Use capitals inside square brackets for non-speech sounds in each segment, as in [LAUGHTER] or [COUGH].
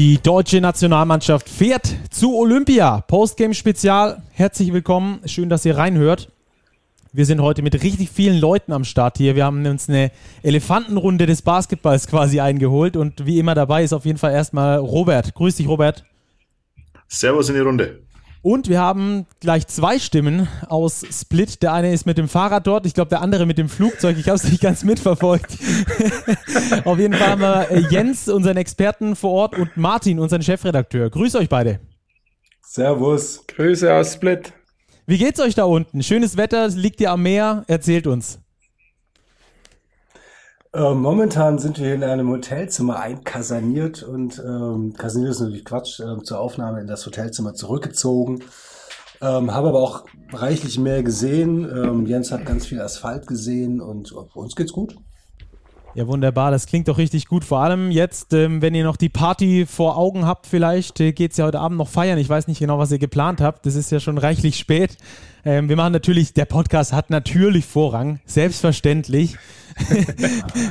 Die deutsche Nationalmannschaft fährt zu Olympia. Postgame Spezial. Herzlich willkommen. Schön, dass ihr reinhört. Wir sind heute mit richtig vielen Leuten am Start hier. Wir haben uns eine Elefantenrunde des Basketballs quasi eingeholt und wie immer dabei ist auf jeden Fall erstmal Robert. Grüß dich, Robert. Servus in die Runde. Und wir haben gleich zwei Stimmen aus Split. Der eine ist mit dem Fahrrad dort, ich glaube der andere mit dem Flugzeug. Ich habe es nicht ganz mitverfolgt. [LAUGHS] Auf jeden Fall haben wir äh, Jens, unseren Experten vor Ort, und Martin, unseren Chefredakteur. Grüß euch beide. Servus. Grüße aus Split. Wie geht's euch da unten? Schönes Wetter, liegt ihr am Meer? Erzählt uns. Äh, momentan sind wir in einem Hotelzimmer einkasaniert und ähm, kasaniert ist natürlich Quatsch, äh, zur Aufnahme in das Hotelzimmer zurückgezogen. Ähm, habe aber auch reichlich mehr gesehen. Ähm, Jens hat ganz viel Asphalt gesehen und äh, uns geht's gut. Ja, wunderbar. Das klingt doch richtig gut. Vor allem jetzt, ähm, wenn ihr noch die Party vor Augen habt, vielleicht äh, geht es ja heute Abend noch feiern. Ich weiß nicht genau, was ihr geplant habt. Das ist ja schon reichlich spät. Ähm, wir machen natürlich, der Podcast hat natürlich Vorrang. Selbstverständlich.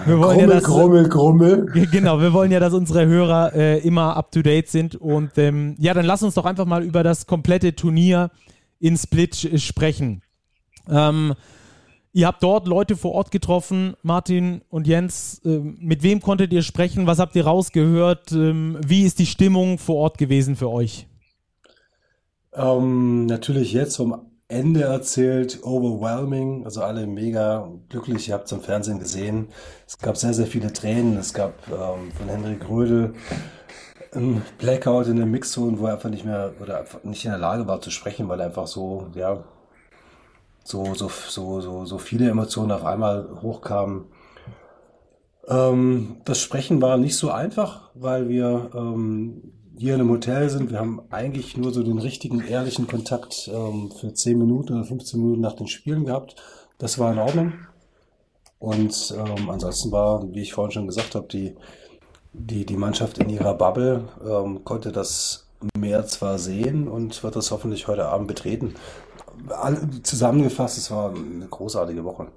Wir wollen grummel, ja, dass, grummel, grummel. Genau, wir wollen ja, dass unsere Hörer äh, immer up to date sind. Und ähm, ja, dann lass uns doch einfach mal über das komplette Turnier in Split sprechen. Ähm, Ihr habt dort Leute vor Ort getroffen, Martin und Jens. Ähm, mit wem konntet ihr sprechen? Was habt ihr rausgehört? Ähm, wie ist die Stimmung vor Ort gewesen für euch? Ähm, natürlich jetzt vom Ende erzählt, overwhelming, also alle mega glücklich. Ihr habt es im Fernsehen gesehen. Es gab sehr, sehr viele Tränen. Es gab ähm, von Henrik Grödel ein Blackout in der Mixzone, wo er einfach nicht mehr oder einfach nicht in der Lage war zu sprechen, weil er einfach so, ja, so, so, so, so, so viele Emotionen auf einmal hochkamen. Ähm, das Sprechen war nicht so einfach, weil wir ähm, hier in einem Hotel sind. Wir haben eigentlich nur so den richtigen, ehrlichen Kontakt ähm, für 10 Minuten oder 15 Minuten nach den Spielen gehabt. Das war in Ordnung. Und ähm, ansonsten war, wie ich vorhin schon gesagt habe, die, die, die Mannschaft in ihrer Bubble ähm, konnte das mehr zwar sehen und wird das hoffentlich heute Abend betreten zusammengefasst, es war eine großartige Woche.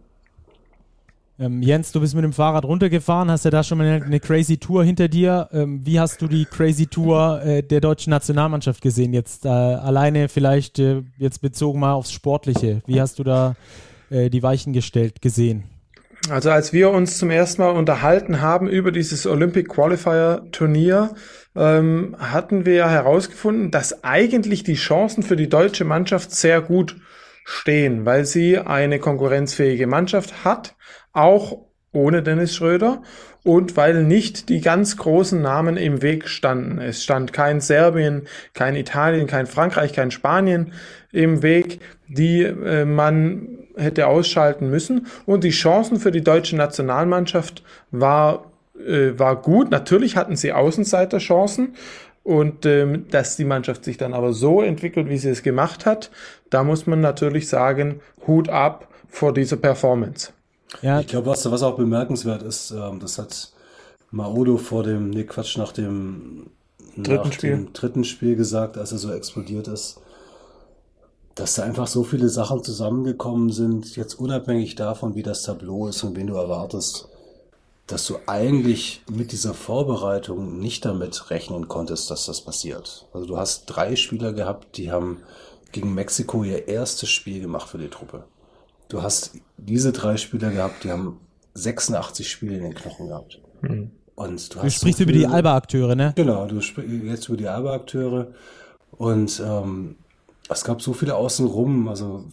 Ähm, Jens, du bist mit dem Fahrrad runtergefahren, hast ja da schon mal eine, eine crazy Tour hinter dir. Ähm, wie hast du die crazy Tour äh, der deutschen Nationalmannschaft gesehen? Jetzt äh, alleine vielleicht äh, jetzt bezogen mal aufs Sportliche. Wie hast du da äh, die Weichen gestellt gesehen? Also als wir uns zum ersten Mal unterhalten haben über dieses Olympic Qualifier Turnier, ähm, hatten wir herausgefunden, dass eigentlich die Chancen für die deutsche Mannschaft sehr gut stehen, weil sie eine konkurrenzfähige Mannschaft hat, auch ohne Dennis Schröder und weil nicht die ganz großen Namen im Weg standen. Es stand kein Serbien, kein Italien, kein Frankreich, kein Spanien im Weg, die äh, man hätte ausschalten müssen. Und die Chancen für die deutsche Nationalmannschaft war äh, war gut. Natürlich hatten sie Außenseiterchancen. Und ähm, dass die Mannschaft sich dann aber so entwickelt, wie sie es gemacht hat, da muss man natürlich sagen, Hut ab vor dieser Performance. Ja. Ich glaube, was, was auch bemerkenswert ist, ähm, das hat Maodo vor dem, nee, Quatsch, nach dem dritten, nach Spiel. Dem dritten Spiel gesagt, als er so explodiert ist, dass da einfach so viele Sachen zusammengekommen sind, jetzt unabhängig davon, wie das Tableau ist und wen du erwartest dass du eigentlich mit dieser Vorbereitung nicht damit rechnen konntest, dass das passiert. Also du hast drei Spieler gehabt, die haben gegen Mexiko ihr erstes Spiel gemacht für die Truppe. Du hast diese drei Spieler gehabt, die haben 86 Spiele in den Knochen gehabt. Mhm. Und du, du sprichst so über die Alba-Akteure, ne? Genau, du sprichst jetzt über die Alba-Akteure. Und ähm, es gab so viele außenrum, also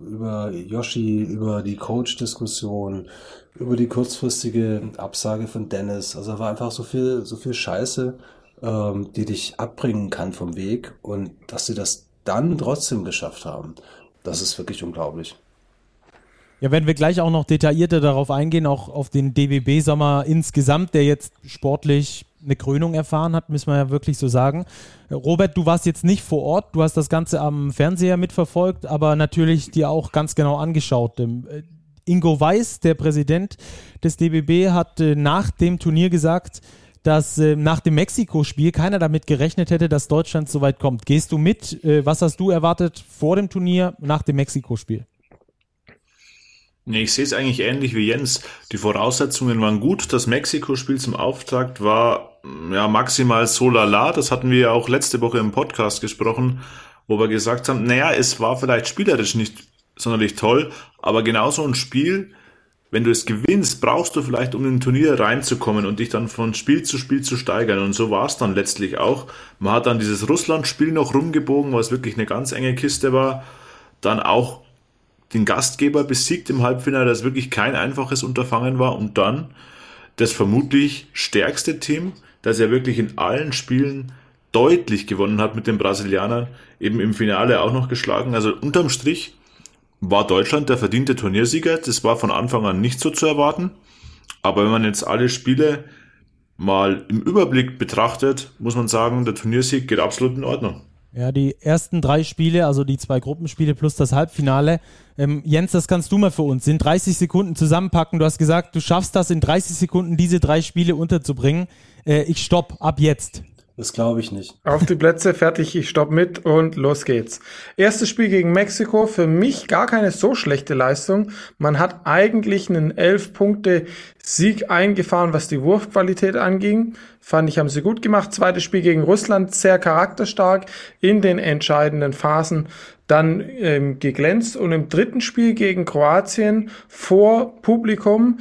über Yoshi, über die Coach-Diskussion, über die kurzfristige Absage von Dennis. Also da war einfach so viel, so viel Scheiße, ähm, die dich abbringen kann vom Weg und dass sie das dann trotzdem geschafft haben. Das ist wirklich unglaublich. Ja, wenn wir gleich auch noch detaillierter darauf eingehen, auch auf den DWB-Sommer insgesamt, der jetzt sportlich eine Krönung erfahren hat, müssen wir ja wirklich so sagen. Robert, du warst jetzt nicht vor Ort, du hast das Ganze am Fernseher mitverfolgt, aber natürlich dir auch ganz genau angeschaut. Ähm, äh, Ingo Weiß, der Präsident des DBB, hat äh, nach dem Turnier gesagt, dass äh, nach dem Mexiko-Spiel keiner damit gerechnet hätte, dass Deutschland so weit kommt. Gehst du mit? was hast du erwartet vor dem Turnier, nach dem Mexiko-Spiel? Nee, ich sehe es eigentlich ähnlich wie Jens. Die Voraussetzungen waren gut. Das Mexiko-Spiel zum Auftakt war ja maximal so lala. Das hatten wir ja auch letzte Woche im Podcast gesprochen, wo wir gesagt haben, naja, es war vielleicht spielerisch nicht sonderlich toll, aber genauso ein Spiel, wenn du es gewinnst, brauchst du vielleicht, um in ein Turnier reinzukommen und dich dann von Spiel zu Spiel zu steigern. Und so war es dann letztlich auch. Man hat dann dieses Russland-Spiel noch rumgebogen, was wirklich eine ganz enge Kiste war. Dann auch den Gastgeber besiegt im Halbfinale, das wirklich kein einfaches Unterfangen war. Und dann das vermutlich stärkste Team, das ja wirklich in allen Spielen deutlich gewonnen hat mit den Brasilianern, eben im Finale auch noch geschlagen. Also unterm Strich war Deutschland der verdiente Turniersieger. Das war von Anfang an nicht so zu erwarten. Aber wenn man jetzt alle Spiele mal im Überblick betrachtet, muss man sagen, der Turniersieg geht absolut in Ordnung. Ja, die ersten drei Spiele, also die zwei Gruppenspiele plus das Halbfinale. Ähm, Jens, das kannst du mal für uns in 30 Sekunden zusammenpacken. Du hast gesagt, du schaffst das in 30 Sekunden, diese drei Spiele unterzubringen. Äh, ich stopp ab jetzt. Das glaube ich nicht. Auf die Plätze, fertig, ich stopp mit und los geht's. Erstes Spiel gegen Mexiko, für mich gar keine so schlechte Leistung. Man hat eigentlich einen 11 Punkte Sieg eingefahren, was die Wurfqualität anging. Fand ich, haben sie gut gemacht. Zweites Spiel gegen Russland, sehr charakterstark in den entscheidenden Phasen dann ähm, geglänzt und im dritten Spiel gegen Kroatien vor Publikum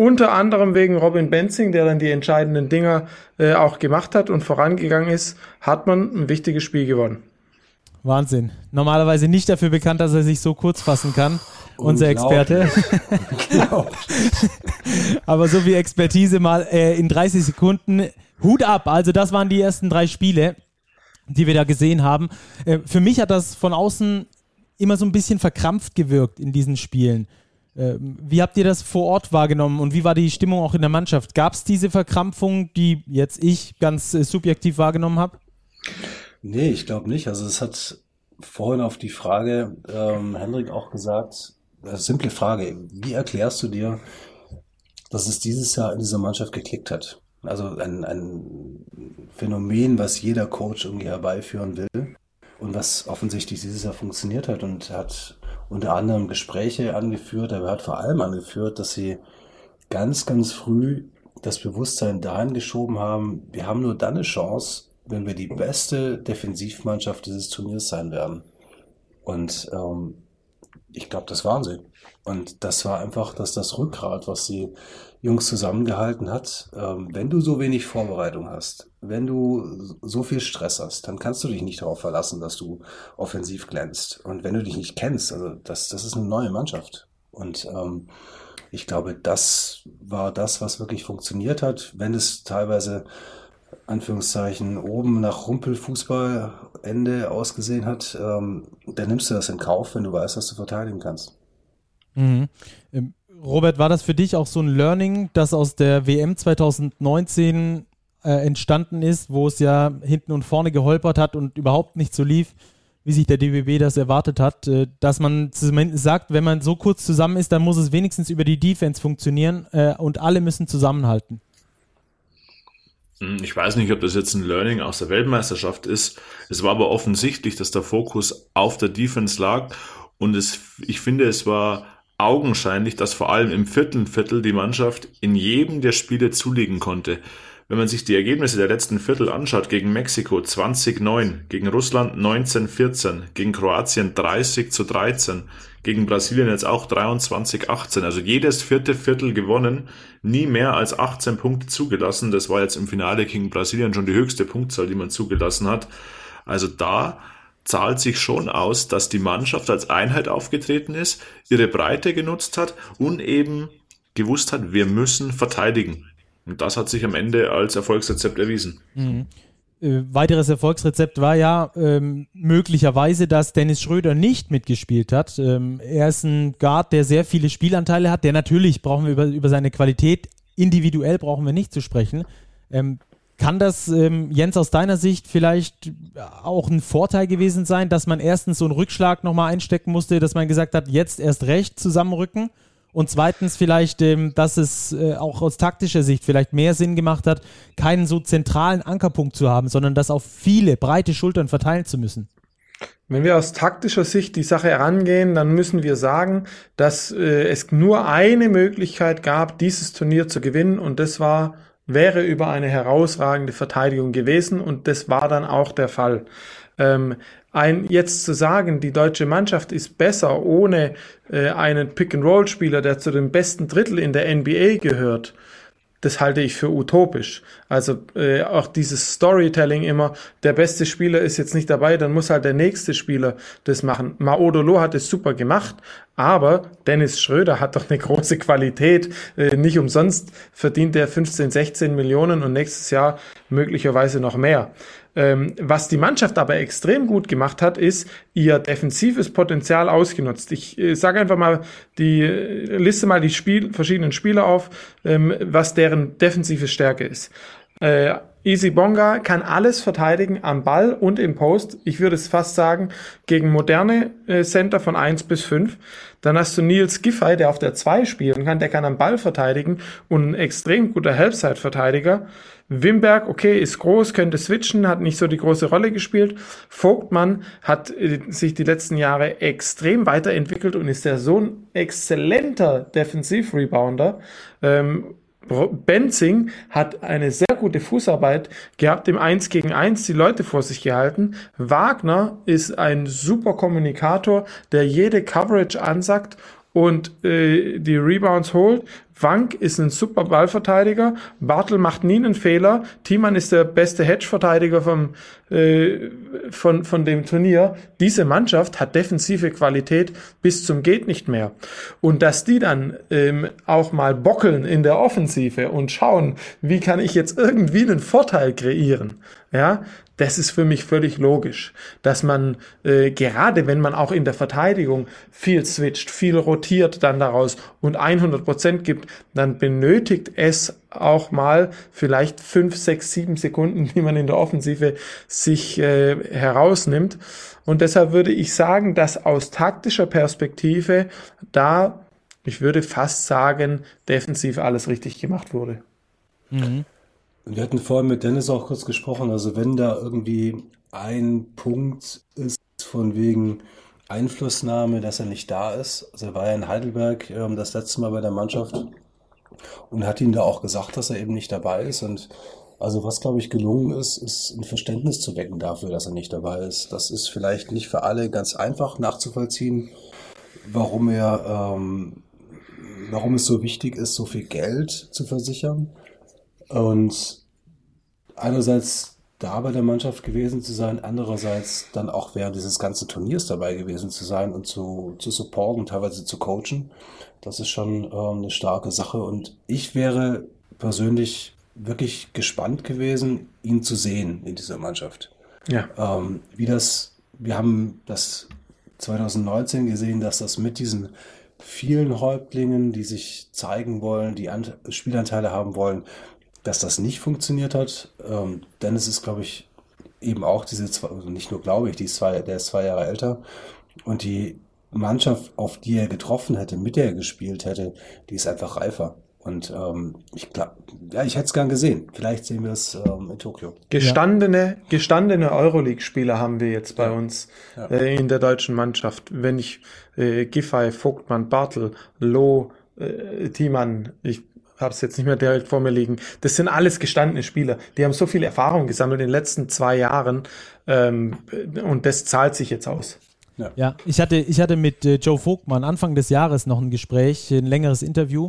unter anderem wegen Robin Benzing, der dann die entscheidenden Dinger äh, auch gemacht hat und vorangegangen ist, hat man ein wichtiges Spiel gewonnen. Wahnsinn. Normalerweise nicht dafür bekannt, dass er sich so kurz fassen kann, unser Experte. [LAUGHS] Aber so viel Expertise mal äh, in 30 Sekunden. Hut ab. Also das waren die ersten drei Spiele, die wir da gesehen haben. Äh, für mich hat das von außen immer so ein bisschen verkrampft gewirkt in diesen Spielen. Ähm, wie habt ihr das vor Ort wahrgenommen und wie war die Stimmung auch in der Mannschaft? Gab es diese Verkrampfung, die jetzt ich ganz äh, subjektiv wahrgenommen habe? Nee, ich glaube nicht. Also es hat vorhin auf die Frage ähm, Hendrik auch gesagt, eine simple Frage, wie erklärst du dir, dass es dieses Jahr in dieser Mannschaft geklickt hat? Also ein, ein Phänomen, was jeder Coach irgendwie herbeiführen will und was offensichtlich dieses Jahr funktioniert hat und hat unter anderem Gespräche angeführt, aber er hat vor allem angeführt, dass sie ganz, ganz früh das Bewusstsein dahin geschoben haben, wir haben nur dann eine Chance, wenn wir die beste Defensivmannschaft dieses Turniers sein werden. Und ähm, ich glaube, das waren sie. Und das war einfach dass das Rückgrat, was die Jungs zusammengehalten hat. Ähm, wenn du so wenig Vorbereitung hast, wenn du so viel Stress hast, dann kannst du dich nicht darauf verlassen, dass du offensiv glänzt. Und wenn du dich nicht kennst, also das, das ist eine neue Mannschaft. Und ähm, ich glaube, das war das, was wirklich funktioniert hat, wenn es teilweise Anführungszeichen oben nach Rumpelfußballende ausgesehen hat, ähm, dann nimmst du das in Kauf, wenn du weißt, dass du verteidigen kannst. Mhm. Robert, war das für dich auch so ein Learning, das aus der WM 2019 äh, entstanden ist, wo es ja hinten und vorne geholpert hat und überhaupt nicht so lief, wie sich der DBB das erwartet hat, äh, dass man zumindest sagt, wenn man so kurz zusammen ist, dann muss es wenigstens über die Defense funktionieren äh, und alle müssen zusammenhalten. Ich weiß nicht, ob das jetzt ein Learning aus der Weltmeisterschaft ist. Es war aber offensichtlich, dass der Fokus auf der Defense lag und es, ich finde, es war augenscheinlich, dass vor allem im vierten Viertel die Mannschaft in jedem der Spiele zulegen konnte. Wenn man sich die Ergebnisse der letzten Viertel anschaut, gegen Mexiko 20-9, gegen Russland 19-14, gegen Kroatien 30 zu 13, gegen Brasilien jetzt auch 23-18, also jedes vierte Viertel gewonnen, nie mehr als 18 Punkte zugelassen. Das war jetzt im Finale gegen Brasilien schon die höchste Punktzahl, die man zugelassen hat. Also da zahlt sich schon aus, dass die Mannschaft als Einheit aufgetreten ist, ihre Breite genutzt hat und eben gewusst hat, wir müssen verteidigen. Und das hat sich am Ende als Erfolgsrezept erwiesen. Mhm. Äh, weiteres Erfolgsrezept war ja ähm, möglicherweise, dass Dennis Schröder nicht mitgespielt hat. Ähm, er ist ein Guard, der sehr viele Spielanteile hat. Der natürlich brauchen wir über, über seine Qualität individuell brauchen wir nicht zu sprechen. Ähm, kann das, ähm, Jens, aus deiner Sicht vielleicht auch ein Vorteil gewesen sein, dass man erstens so einen Rückschlag nochmal einstecken musste, dass man gesagt hat, jetzt erst recht zusammenrücken? Und zweitens vielleicht, ähm, dass es äh, auch aus taktischer Sicht vielleicht mehr Sinn gemacht hat, keinen so zentralen Ankerpunkt zu haben, sondern das auf viele breite Schultern verteilen zu müssen. Wenn wir aus taktischer Sicht die Sache herangehen, dann müssen wir sagen, dass äh, es nur eine Möglichkeit gab, dieses Turnier zu gewinnen und das war wäre über eine herausragende Verteidigung gewesen und das war dann auch der Fall. Ähm, ein jetzt zu sagen, die deutsche Mannschaft ist besser ohne äh, einen Pick-and-Roll-Spieler, der zu dem besten Drittel in der NBA gehört, das halte ich für utopisch. Also äh, auch dieses Storytelling immer, der beste Spieler ist jetzt nicht dabei, dann muss halt der nächste Spieler das machen. Maodolo hat es super gemacht, aber Dennis Schröder hat doch eine große Qualität. Äh, nicht umsonst verdient er 15, 16 Millionen und nächstes Jahr möglicherweise noch mehr. Ähm, was die Mannschaft aber extrem gut gemacht hat, ist ihr defensives Potenzial ausgenutzt. Ich äh, sage einfach mal die äh, liste mal die Spiel, verschiedenen Spieler auf, ähm, was deren defensive Stärke ist. Äh, Easy Bonga kann alles verteidigen am Ball und im Post. Ich würde es fast sagen, gegen moderne äh, Center von 1 bis 5. Dann hast du Nils Giffey, der auf der 2 spielen kann, der kann am Ball verteidigen und ein extrem guter Helpside-Verteidiger. Wimberg, okay, ist groß, könnte switchen, hat nicht so die große Rolle gespielt. Vogtmann hat äh, sich die letzten Jahre extrem weiterentwickelt und ist ja so ein exzellenter Defensiv-Rebounder. Ähm, Benzing hat eine sehr gute Fußarbeit gehabt, im 1 gegen 1 die Leute vor sich gehalten. Wagner ist ein super Kommunikator, der jede Coverage ansagt und äh, die Rebounds holt. Wank ist ein super Ballverteidiger. Bartel macht nie einen Fehler. Thiemann ist der beste Hedge-Verteidiger vom, äh, von, von dem Turnier. Diese Mannschaft hat defensive Qualität bis zum geht nicht mehr. Und dass die dann ähm, auch mal bockeln in der Offensive und schauen, wie kann ich jetzt irgendwie einen Vorteil kreieren, ja, das ist für mich völlig logisch, dass man äh, gerade wenn man auch in der Verteidigung viel switcht, viel rotiert dann daraus und 100 Prozent gibt, dann benötigt es auch mal vielleicht fünf, sechs, sieben Sekunden, die man in der Offensive sich äh, herausnimmt. Und deshalb würde ich sagen, dass aus taktischer Perspektive da, ich würde fast sagen, defensiv alles richtig gemacht wurde. Mhm. Wir hatten vorhin mit Dennis auch kurz gesprochen, also wenn da irgendwie ein Punkt ist von wegen Einflussnahme, dass er nicht da ist. Also er war ja in Heidelberg ähm, das letzte Mal bei der Mannschaft und hat ihm da auch gesagt, dass er eben nicht dabei ist. Und also was, glaube ich, gelungen ist, ist ein Verständnis zu wecken dafür, dass er nicht dabei ist. Das ist vielleicht nicht für alle ganz einfach nachzuvollziehen, warum er, ähm, warum es so wichtig ist, so viel Geld zu versichern. Und einerseits da bei der Mannschaft gewesen zu sein, andererseits dann auch während dieses ganzen Turniers dabei gewesen zu sein und zu, zu supporten, teilweise zu coachen. Das ist schon ähm, eine starke Sache und ich wäre persönlich wirklich gespannt gewesen, ihn zu sehen in dieser Mannschaft. Ja. Ähm, wie das, wir haben das 2019 gesehen, dass das mit diesen vielen Häuptlingen, die sich zeigen wollen, die Ant Spielanteile haben wollen, dass das nicht funktioniert hat. Ähm, Dennis ist, glaube ich, eben auch diese zwei, also nicht nur glaube ich, die ist zwei, der ist zwei Jahre älter. Und die Mannschaft, auf die er getroffen hätte, mit der er gespielt hätte, die ist einfach reifer. Und ähm, ich glaube, ja, ich hätte es gern gesehen. Vielleicht sehen wir es ähm, in Tokio. Gestandene, ja. gestandene Euroleague-Spieler haben wir jetzt bei ja. uns ja. Äh, in der deutschen Mannschaft. Wenn ich äh, Giffey, Vogtmann, Bartel, Loh, äh, Thiemann, ich habe es jetzt nicht mehr direkt vor mir liegen. Das sind alles gestandene Spieler. Die haben so viel Erfahrung gesammelt in den letzten zwei Jahren ähm, und das zahlt sich jetzt aus. Ja, ja ich, hatte, ich hatte mit äh, Joe Vogtmann Anfang des Jahres noch ein Gespräch, ein längeres Interview,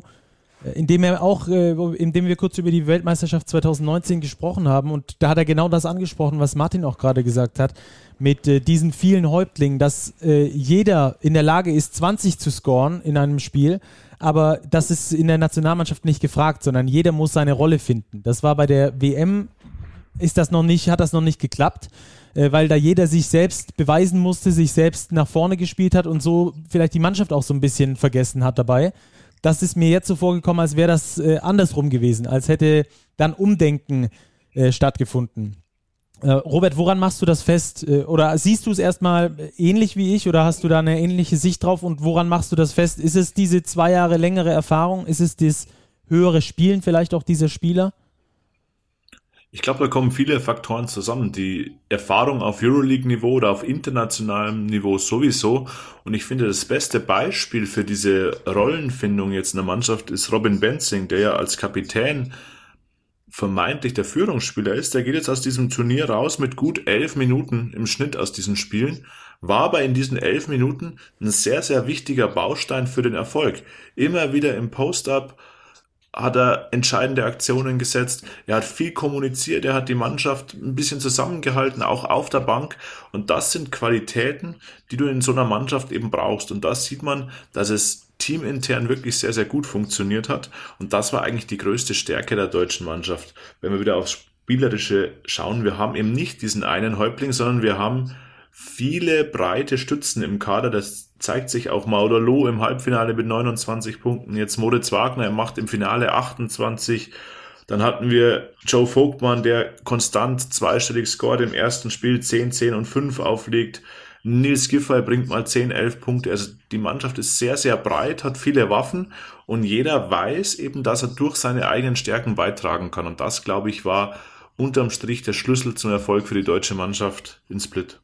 äh, in dem er auch, äh, in dem wir kurz über die Weltmeisterschaft 2019 gesprochen haben und da hat er genau das angesprochen, was Martin auch gerade gesagt hat, mit diesen vielen Häuptlingen, dass jeder in der Lage ist, 20 zu scoren in einem Spiel aber das ist in der Nationalmannschaft nicht gefragt, sondern jeder muss seine Rolle finden. Das war bei der WM, ist das noch nicht, hat das noch nicht geklappt, äh, weil da jeder sich selbst beweisen musste, sich selbst nach vorne gespielt hat und so vielleicht die Mannschaft auch so ein bisschen vergessen hat dabei. Das ist mir jetzt so vorgekommen, als wäre das äh, andersrum gewesen, als hätte dann Umdenken äh, stattgefunden. Äh, Robert, woran machst du das fest? Äh, oder siehst du es erstmal ähnlich wie ich oder hast du da eine ähnliche Sicht drauf und woran machst du das fest? Ist es diese zwei Jahre längere Erfahrung? Ist es das höhere Spielen vielleicht auch dieser Spieler? Ich glaube, da kommen viele Faktoren zusammen. Die Erfahrung auf Euroleague-Niveau oder auf internationalem Niveau sowieso. Und ich finde, das beste Beispiel für diese Rollenfindung jetzt in der Mannschaft ist Robin Benzing, der ja als Kapitän vermeintlich der Führungsspieler ist. Der geht jetzt aus diesem Turnier raus mit gut elf Minuten im Schnitt aus diesen Spielen. War aber in diesen elf Minuten ein sehr, sehr wichtiger Baustein für den Erfolg. Immer wieder im Post-up hat er entscheidende Aktionen gesetzt. Er hat viel kommuniziert. Er hat die Mannschaft ein bisschen zusammengehalten, auch auf der Bank. Und das sind Qualitäten, die du in so einer Mannschaft eben brauchst. Und das sieht man, dass es teamintern wirklich sehr, sehr gut funktioniert hat. Und das war eigentlich die größte Stärke der deutschen Mannschaft. Wenn wir wieder aufs Spielerische schauen, wir haben eben nicht diesen einen Häuptling, sondern wir haben viele breite Stützen im Kader. Das zeigt sich auch Maudolo im Halbfinale mit 29 Punkten. Jetzt Moritz Wagner, er macht im Finale 28. Dann hatten wir Joe Vogtmann, der konstant zweistellig scored im ersten Spiel 10, 10 und 5 auflegt. Nils Giffey bringt mal 10, 11 Punkte. Also die Mannschaft ist sehr, sehr breit, hat viele Waffen und jeder weiß eben, dass er durch seine eigenen Stärken beitragen kann. Und das, glaube ich, war unterm Strich der Schlüssel zum Erfolg für die deutsche Mannschaft in Split.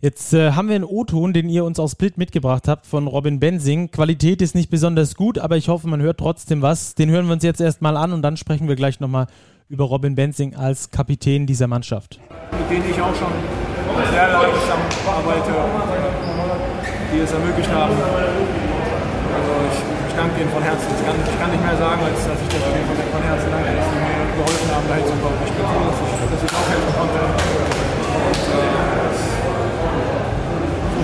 Jetzt äh, haben wir einen O-Ton, den ihr uns aus Split mitgebracht habt von Robin Bensing. Qualität ist nicht besonders gut, aber ich hoffe, man hört trotzdem was. Den hören wir uns jetzt erstmal an und dann sprechen wir gleich nochmal über Robin Bensing als Kapitän dieser Mannschaft. Mit denen ich auch schon sehr lange zusammenarbeite, die es ermöglicht haben. Also ich, ich danke ihnen von Herzen. Ich kann, ich kann nicht mehr sagen, als dass ich das von, von Herzen danke, dass sie mir geholfen haben, dahin zu kommen. Ich bin froh, dass ich, dass ich auch helfen konnte. Und, äh,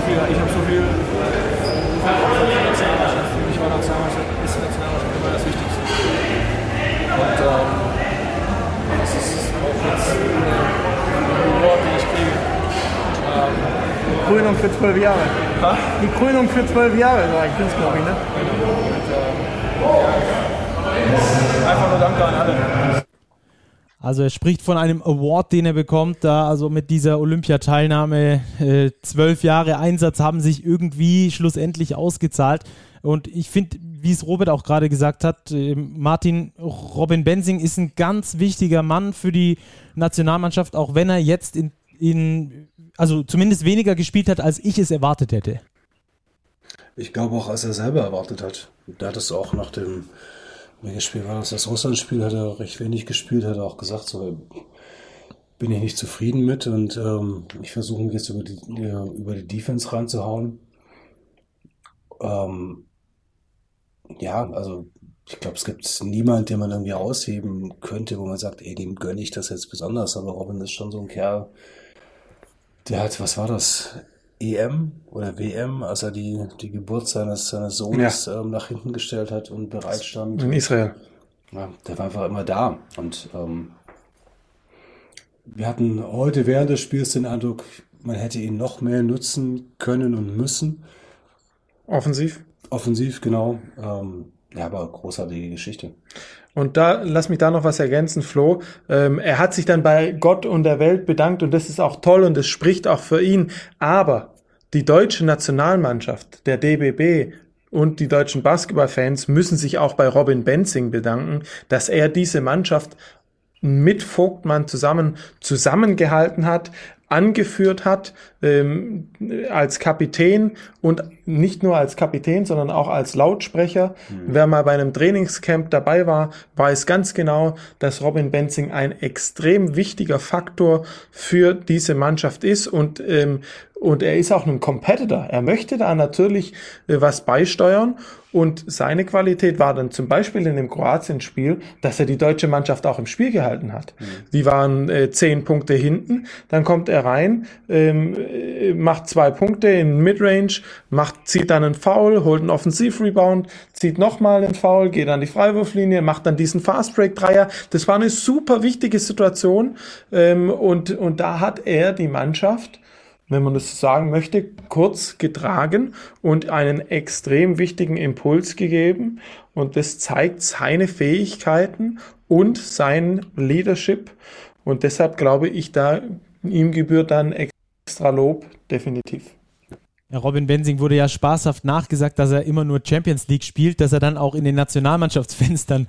viel, ich habe so viel für mich war Nationalmannschaft, ist Nationalmannschaft immer das Wichtigste. Und ähm, das ist auch jetzt die Krönung für zwölf Jahre. Ha? Die Krönung für zwölf Jahre, so ein Künstler, glaube ich, ne? Einfach nur Danke an alle. Also er spricht von einem Award, den er bekommt, da also mit dieser Olympiateilnahme äh, zwölf Jahre Einsatz haben sich irgendwie schlussendlich ausgezahlt. Und ich finde, wie es Robert auch gerade gesagt hat, äh, Martin Robin Bensing ist ein ganz wichtiger Mann für die Nationalmannschaft, auch wenn er jetzt in, in also zumindest weniger gespielt hat, als ich es erwartet hätte. Ich glaube auch, als er selber erwartet hat. Da hat es auch nach dem welches Spiel war das? Das Russland-Spiel hat er recht wenig gespielt, hat er auch gesagt, so bin ich nicht zufrieden mit und ähm, ich versuche mich jetzt über die, über die Defense reinzuhauen. Ähm, ja, also ich glaube, es gibt niemand, den man irgendwie ausheben könnte, wo man sagt, ey, dem gönne ich das jetzt besonders. Aber Robin ist schon so ein Kerl, der hat, was war das? EM oder WM, als er die, die Geburt seines, seines Sohnes ja. ähm, nach hinten gestellt hat und bereit stand. In Israel. Ja, der war einfach immer da. Und ähm, wir hatten heute während des Spiels den Eindruck, man hätte ihn noch mehr nutzen können und müssen. Offensiv? Offensiv, genau. Ähm, ja, aber großartige Geschichte. Und da, lass mich da noch was ergänzen, Flo. Ähm, er hat sich dann bei Gott und der Welt bedankt und das ist auch toll und es spricht auch für ihn. Aber die deutsche Nationalmannschaft, der DBB und die deutschen Basketballfans müssen sich auch bei Robin Benzing bedanken, dass er diese Mannschaft mit Vogtmann zusammen zusammengehalten hat, angeführt hat ähm, als Kapitän und nicht nur als Kapitän, sondern auch als Lautsprecher. Mhm. Wer mal bei einem Trainingscamp dabei war, weiß ganz genau, dass Robin Benzing ein extrem wichtiger Faktor für diese Mannschaft ist und ähm, und er ist auch ein Competitor. Er möchte da natürlich äh, was beisteuern und seine Qualität war dann zum Beispiel in dem Kroatien-Spiel, dass er die deutsche Mannschaft auch im Spiel gehalten hat. Mhm. Die waren äh, zehn Punkte hinten, dann kommt er rein, ähm, äh, macht zwei Punkte in Midrange, macht, zieht dann einen Foul, holt einen Offensiv-Rebound, zieht nochmal einen Foul, geht an die Freiwurflinie, macht dann diesen Fast-Break-Dreier. Das war eine super wichtige Situation ähm, und, und da hat er die Mannschaft wenn man das sagen möchte, kurz getragen und einen extrem wichtigen Impuls gegeben. Und das zeigt seine Fähigkeiten und sein Leadership. Und deshalb glaube ich, da ihm gebührt dann extra Lob, definitiv. Ja, Robin Bensing wurde ja spaßhaft nachgesagt, dass er immer nur Champions League spielt, dass er dann auch in den Nationalmannschaftsfenstern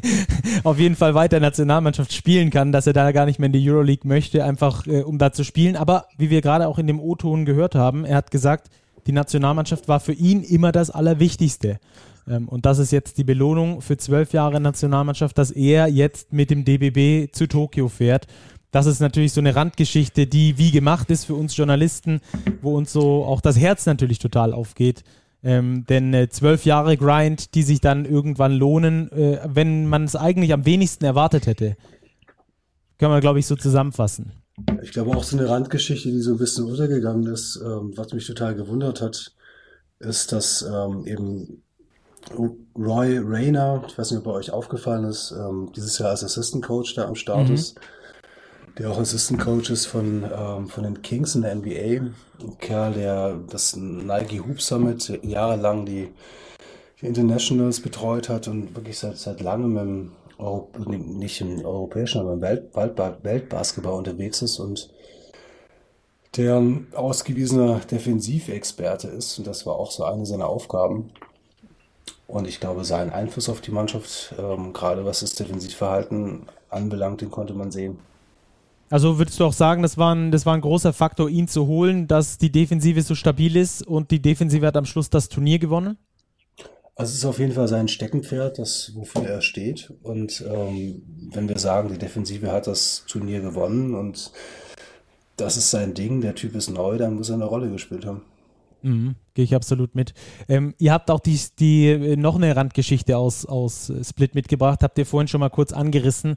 [LAUGHS] auf jeden Fall weiter Nationalmannschaft spielen kann, dass er da gar nicht mehr in die Euroleague möchte, einfach äh, um da zu spielen. Aber wie wir gerade auch in dem O-Ton gehört haben, er hat gesagt, die Nationalmannschaft war für ihn immer das Allerwichtigste. Ähm, und das ist jetzt die Belohnung für zwölf Jahre Nationalmannschaft, dass er jetzt mit dem DBB zu Tokio fährt das ist natürlich so eine Randgeschichte, die wie gemacht ist für uns Journalisten, wo uns so auch das Herz natürlich total aufgeht. Ähm, denn äh, zwölf Jahre Grind, die sich dann irgendwann lohnen, äh, wenn man es eigentlich am wenigsten erwartet hätte. Kann man, glaube ich, so zusammenfassen. Ich glaube auch so eine Randgeschichte, die so ein bisschen untergegangen ist, ähm, was mich total gewundert hat, ist, dass ähm, eben Roy Rayner, ich weiß nicht, ob bei euch aufgefallen ist, ähm, dieses Jahr als Assistant Coach da am Start mhm. ist der auch Assistant Coach ist von, ähm, von den Kings in der NBA. Ein Kerl, der das Nike Hoop Summit jahrelang die, die Internationals betreut hat und wirklich seit, seit langem im Euro, nicht im europäischen, aber im Welt, Weltbasketball unterwegs ist und der ein ausgewiesener Defensivexperte ist. Und das war auch so eine seiner Aufgaben. Und ich glaube, sein Einfluss auf die Mannschaft, ähm, gerade was das Defensivverhalten anbelangt, den konnte man sehen. Also würdest du auch sagen, das war, ein, das war ein großer Faktor, ihn zu holen, dass die Defensive so stabil ist und die Defensive hat am Schluss das Turnier gewonnen? Also es ist auf jeden Fall sein Steckenpferd, das wofür er steht. Und ähm, wenn wir sagen, die Defensive hat das Turnier gewonnen und das ist sein Ding, der Typ ist neu, dann muss er eine Rolle gespielt haben. Mhm, Gehe ich absolut mit. Ähm, ihr habt auch die, die äh, noch eine Randgeschichte aus, aus Split mitgebracht, habt ihr vorhin schon mal kurz angerissen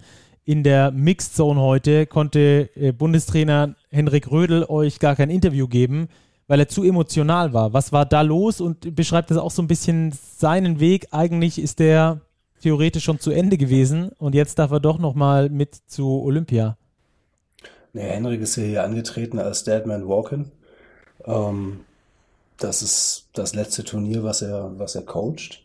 in der Mixed Zone heute konnte äh, Bundestrainer Henrik Rödel euch gar kein Interview geben, weil er zu emotional war. Was war da los und beschreibt das auch so ein bisschen seinen Weg? Eigentlich ist der theoretisch schon zu Ende gewesen und jetzt darf er doch nochmal mit zu Olympia. Nee, Henrik ist hier angetreten als Deadman Walken. Ähm, das ist das letzte Turnier, was er, was er coacht.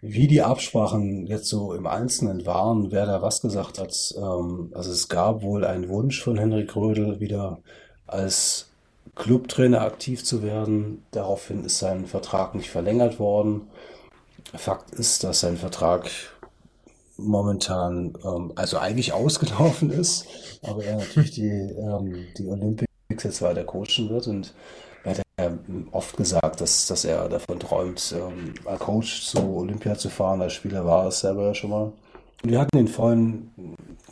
Wie die Absprachen jetzt so im Einzelnen waren, wer da was gesagt hat, ähm, also es gab wohl einen Wunsch von Henrik Rödel, wieder als Clubtrainer aktiv zu werden. Daraufhin ist sein Vertrag nicht verlängert worden. Fakt ist, dass sein Vertrag momentan ähm, also eigentlich [LAUGHS] ausgelaufen ist, aber er natürlich die, ähm, die Olympics jetzt weiter coachen wird und oft gesagt, dass, dass er davon träumt, ähm, als Coach zu Olympia zu fahren. Als Spieler war es selber ja schon mal. Und wir hatten ihn vorhin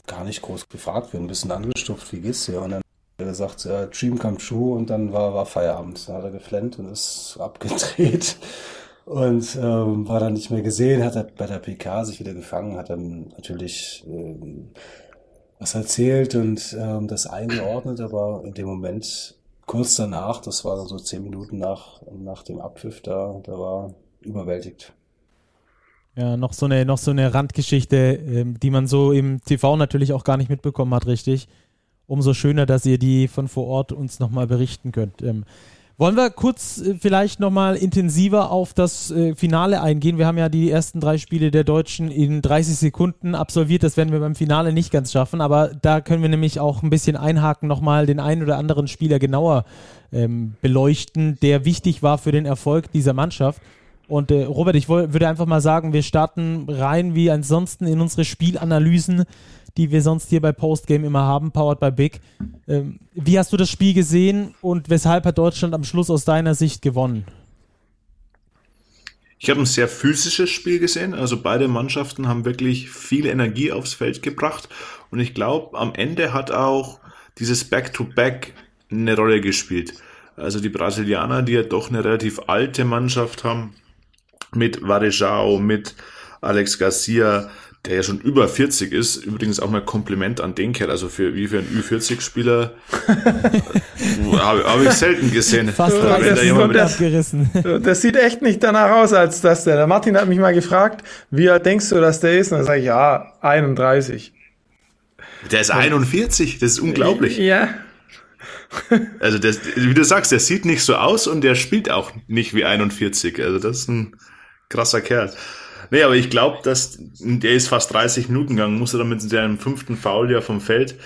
gar nicht groß gefragt, wir haben ein bisschen angestuft, wie geht's dir? Und dann hat er gesagt, ja, Dream come true und dann war, war Feierabend. Dann hat er geflennt und ist [LAUGHS] abgedreht und ähm, war dann nicht mehr gesehen, hat er bei der PK sich wieder gefangen, hat dann natürlich ähm, was erzählt und ähm, das eingeordnet, aber in dem Moment kurz danach, das war so zehn Minuten nach, nach dem Abpfiff, da, da war überwältigt. Ja, noch so eine, noch so eine Randgeschichte, ähm, die man so im TV natürlich auch gar nicht mitbekommen hat, richtig. Umso schöner, dass ihr die von vor Ort uns nochmal berichten könnt. Ähm, wollen wir kurz äh, vielleicht nochmal intensiver auf das äh, Finale eingehen? Wir haben ja die ersten drei Spiele der Deutschen in 30 Sekunden absolviert. Das werden wir beim Finale nicht ganz schaffen, aber da können wir nämlich auch ein bisschen einhaken, nochmal den einen oder anderen Spieler genauer ähm, beleuchten, der wichtig war für den Erfolg dieser Mannschaft. Und äh, Robert, ich würde einfach mal sagen, wir starten rein wie ansonsten in unsere Spielanalysen die wir sonst hier bei Postgame immer haben, powered by Big. Ähm, wie hast du das Spiel gesehen und weshalb hat Deutschland am Schluss aus deiner Sicht gewonnen? Ich habe ein sehr physisches Spiel gesehen. Also beide Mannschaften haben wirklich viel Energie aufs Feld gebracht. Und ich glaube, am Ende hat auch dieses Back-to-Back -Back eine Rolle gespielt. Also die Brasilianer, die ja doch eine relativ alte Mannschaft haben, mit Varejao, mit Alex Garcia, der ja schon über 40 ist. Übrigens auch mal Kompliment an den Kerl, also für wie für ein Ü40-Spieler [LAUGHS] habe hab ich selten gesehen. Fast 30 da abgerissen. Das sieht echt nicht danach aus, als dass der. Der Martin hat mich mal gefragt, wie alt denkst du, dass der ist? Und dann sage ich, ja, 31. Der ist 41, das ist unglaublich. Ja. Also, das, wie du sagst, der sieht nicht so aus und der spielt auch nicht wie 41. Also, das ist ein krasser Kerl. Nee, aber ich glaube, dass der ist fast 30 Minuten gegangen, musste dann mit seinem fünften Foul ja vom Feld.